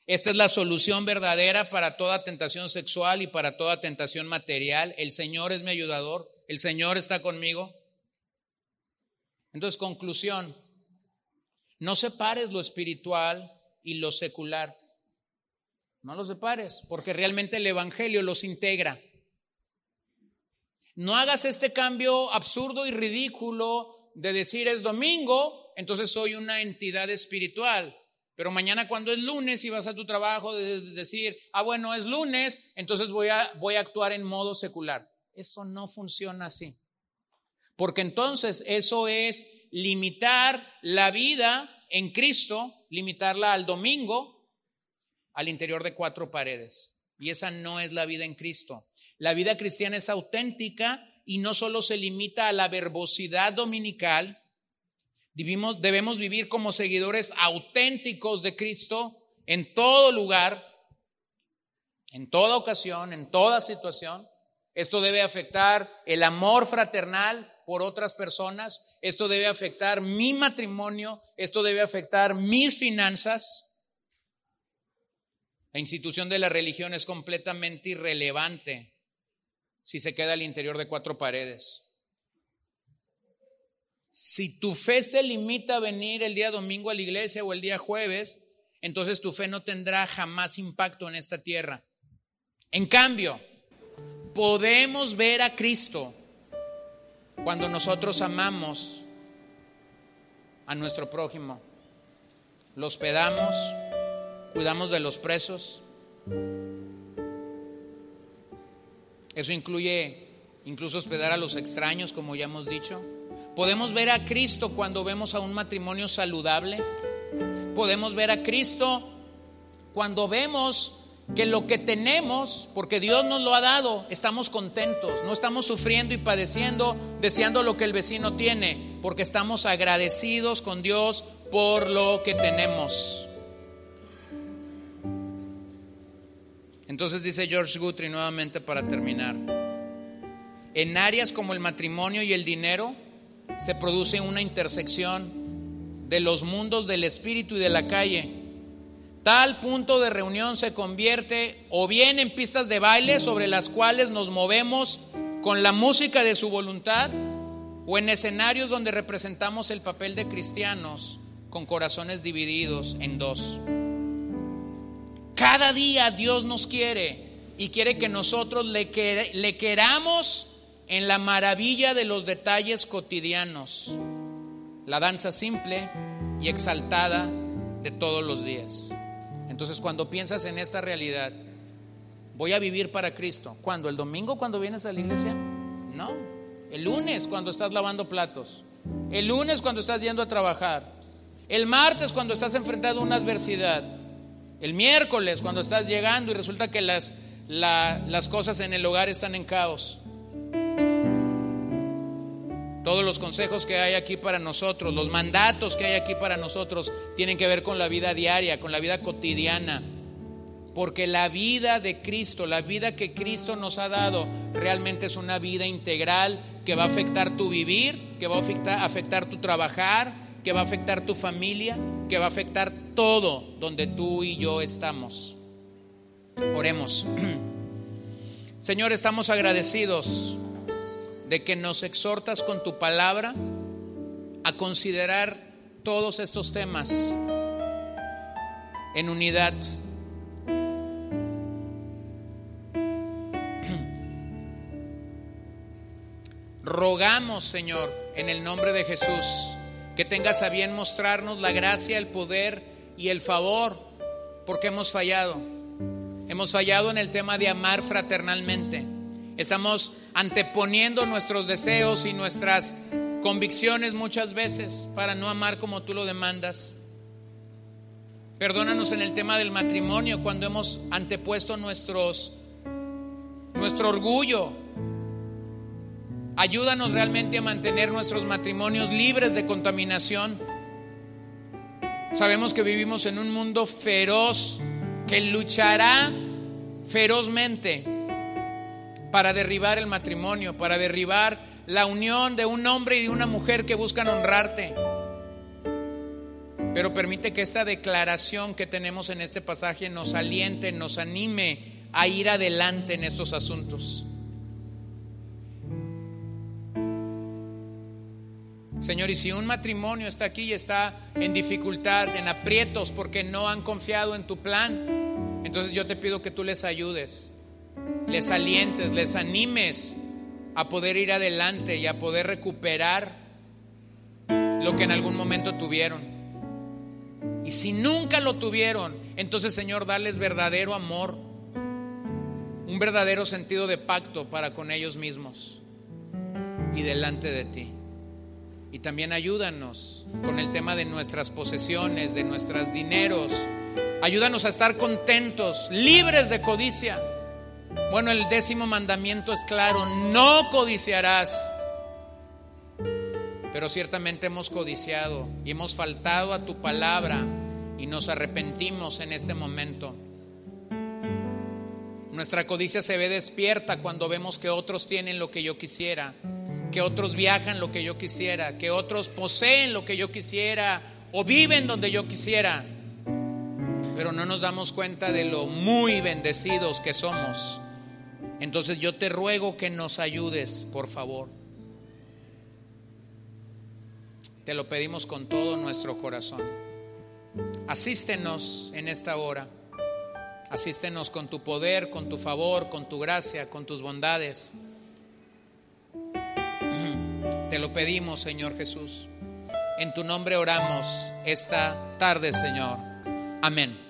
esta es la solución verdadera para toda tentación sexual y para toda tentación material. El Señor es mi ayudador, el Señor está conmigo. Entonces, conclusión, no separes lo espiritual y lo secular. No los separes, porque realmente el Evangelio los integra. No hagas este cambio absurdo y ridículo de decir es domingo, entonces soy una entidad espiritual. Pero mañana cuando es lunes y vas a tu trabajo, de decir, ah, bueno, es lunes, entonces voy a, voy a actuar en modo secular. Eso no funciona así. Porque entonces eso es limitar la vida en Cristo, limitarla al domingo, al interior de cuatro paredes. Y esa no es la vida en Cristo. La vida cristiana es auténtica y no solo se limita a la verbosidad dominical, debemos, vivir como seguidores auténticos de Cristo en todo lugar, en toda ocasión, en toda situación. Esto debe afectar el amor fraternal por otras personas, esto debe afectar mi matrimonio, esto debe afectar mis finanzas. La institución de la religión es completamente irrelevante si se queda al interior de cuatro paredes. Si tu fe se limita a venir el día domingo a la iglesia o el día jueves, entonces tu fe no tendrá jamás impacto en esta tierra. En cambio, podemos ver a Cristo cuando nosotros amamos a nuestro prójimo. Los hospedamos, cuidamos de los presos, eso incluye incluso hospedar a los extraños, como ya hemos dicho. Podemos ver a Cristo cuando vemos a un matrimonio saludable. Podemos ver a Cristo cuando vemos que lo que tenemos, porque Dios nos lo ha dado, estamos contentos, no estamos sufriendo y padeciendo, deseando lo que el vecino tiene, porque estamos agradecidos con Dios por lo que tenemos. Entonces dice George Guthrie nuevamente para terminar, en áreas como el matrimonio y el dinero se produce una intersección de los mundos del espíritu y de la calle. Tal punto de reunión se convierte o bien en pistas de baile sobre las cuales nos movemos con la música de su voluntad, o en escenarios donde representamos el papel de cristianos con corazones divididos en dos. Cada día Dios nos quiere y quiere que nosotros le, queramos en la maravilla de los detalles cotidianos, la danza simple y exaltada de todos los días. Entonces cuando piensas en esta realidad, voy a vivir para Cristo. ¿Cuándo? ¿El domingo cuando vienes a la iglesia? No. El lunes cuando estás lavando platos. El lunes cuando estás yendo a trabajar. El martes cuando estás enfrentando una adversidad. El miércoles cuando estás llegando y resulta que las, las cosas en el hogar están en caos. Todos los consejos que hay aquí para nosotros, los mandatos que hay aquí para nosotros, tienen que ver con la vida diaria, con la vida cotidiana. Porque la vida de Cristo, la vida que Cristo nos ha dado, realmente es una vida integral que va a afectar tu vivir, que va a afectar, tu trabajar, que va a afectar tu familia, que va a afectar todo donde tú y yo estamos. Oremos. (clears throat) Señor, estamos agradecidos de que nos exhortas con tu palabra a considerar todos estos temas en unidad. Rogamos, Señor, en el nombre de Jesús, que tengas a bien mostrarnos la gracia, el poder y el favor, porque hemos fallado. Hemos fallado en el tema de amar fraternalmente. Estamos anteponiendo nuestros deseos y nuestras convicciones muchas veces para no amar como tú lo demandas. Perdónanos en el tema del matrimonio cuando hemos antepuesto nuestro orgullo. Ayúdanos realmente a mantener nuestros matrimonios libres de contaminación. Sabemos que vivimos en un mundo feroz que luchará ferozmente para derribar el matrimonio, para derribar la unión de un hombre y de una mujer que buscan honrarte. Pero permite que esta declaración que tenemos en este pasaje nos aliente, nos anime a ir adelante en estos asuntos. Señor, y si un matrimonio está aquí y está en dificultad, en aprietos, porque no han confiado en tu plan, entonces yo te pido que tú les ayudes les alientes, les animes a poder ir adelante y a poder recuperar lo que en algún momento tuvieron. Y si nunca lo tuvieron, entonces Señor, dales verdadero amor, un verdadero sentido de pacto para con ellos mismos y delante de ti. Y también ayúdanos con el tema de nuestras posesiones, de nuestros dineros. Ayúdanos a estar contentos, libres de codicia bueno, el décimo mandamiento es claro, no codiciarás. Pero ciertamente hemos codiciado y hemos faltado a tu palabra y nos arrepentimos en este momento. Nuestra codicia se ve despierta cuando vemos que otros tienen lo que yo quisiera, que otros viajan lo que yo quisiera, que otros poseen lo que yo quisiera o viven donde yo quisiera. Pero no nos damos cuenta de lo muy bendecidos que somos entonces yo te ruego que nos ayudes, por favor. Te lo pedimos con todo nuestro corazón. Asístenos en esta hora. Asístenos con tu poder, con tu favor, con tu gracia, con tus bondades. (clears throat) Te lo pedimos, Señor Jesús. En tu nombre oramos esta tarde, Señor. Amén.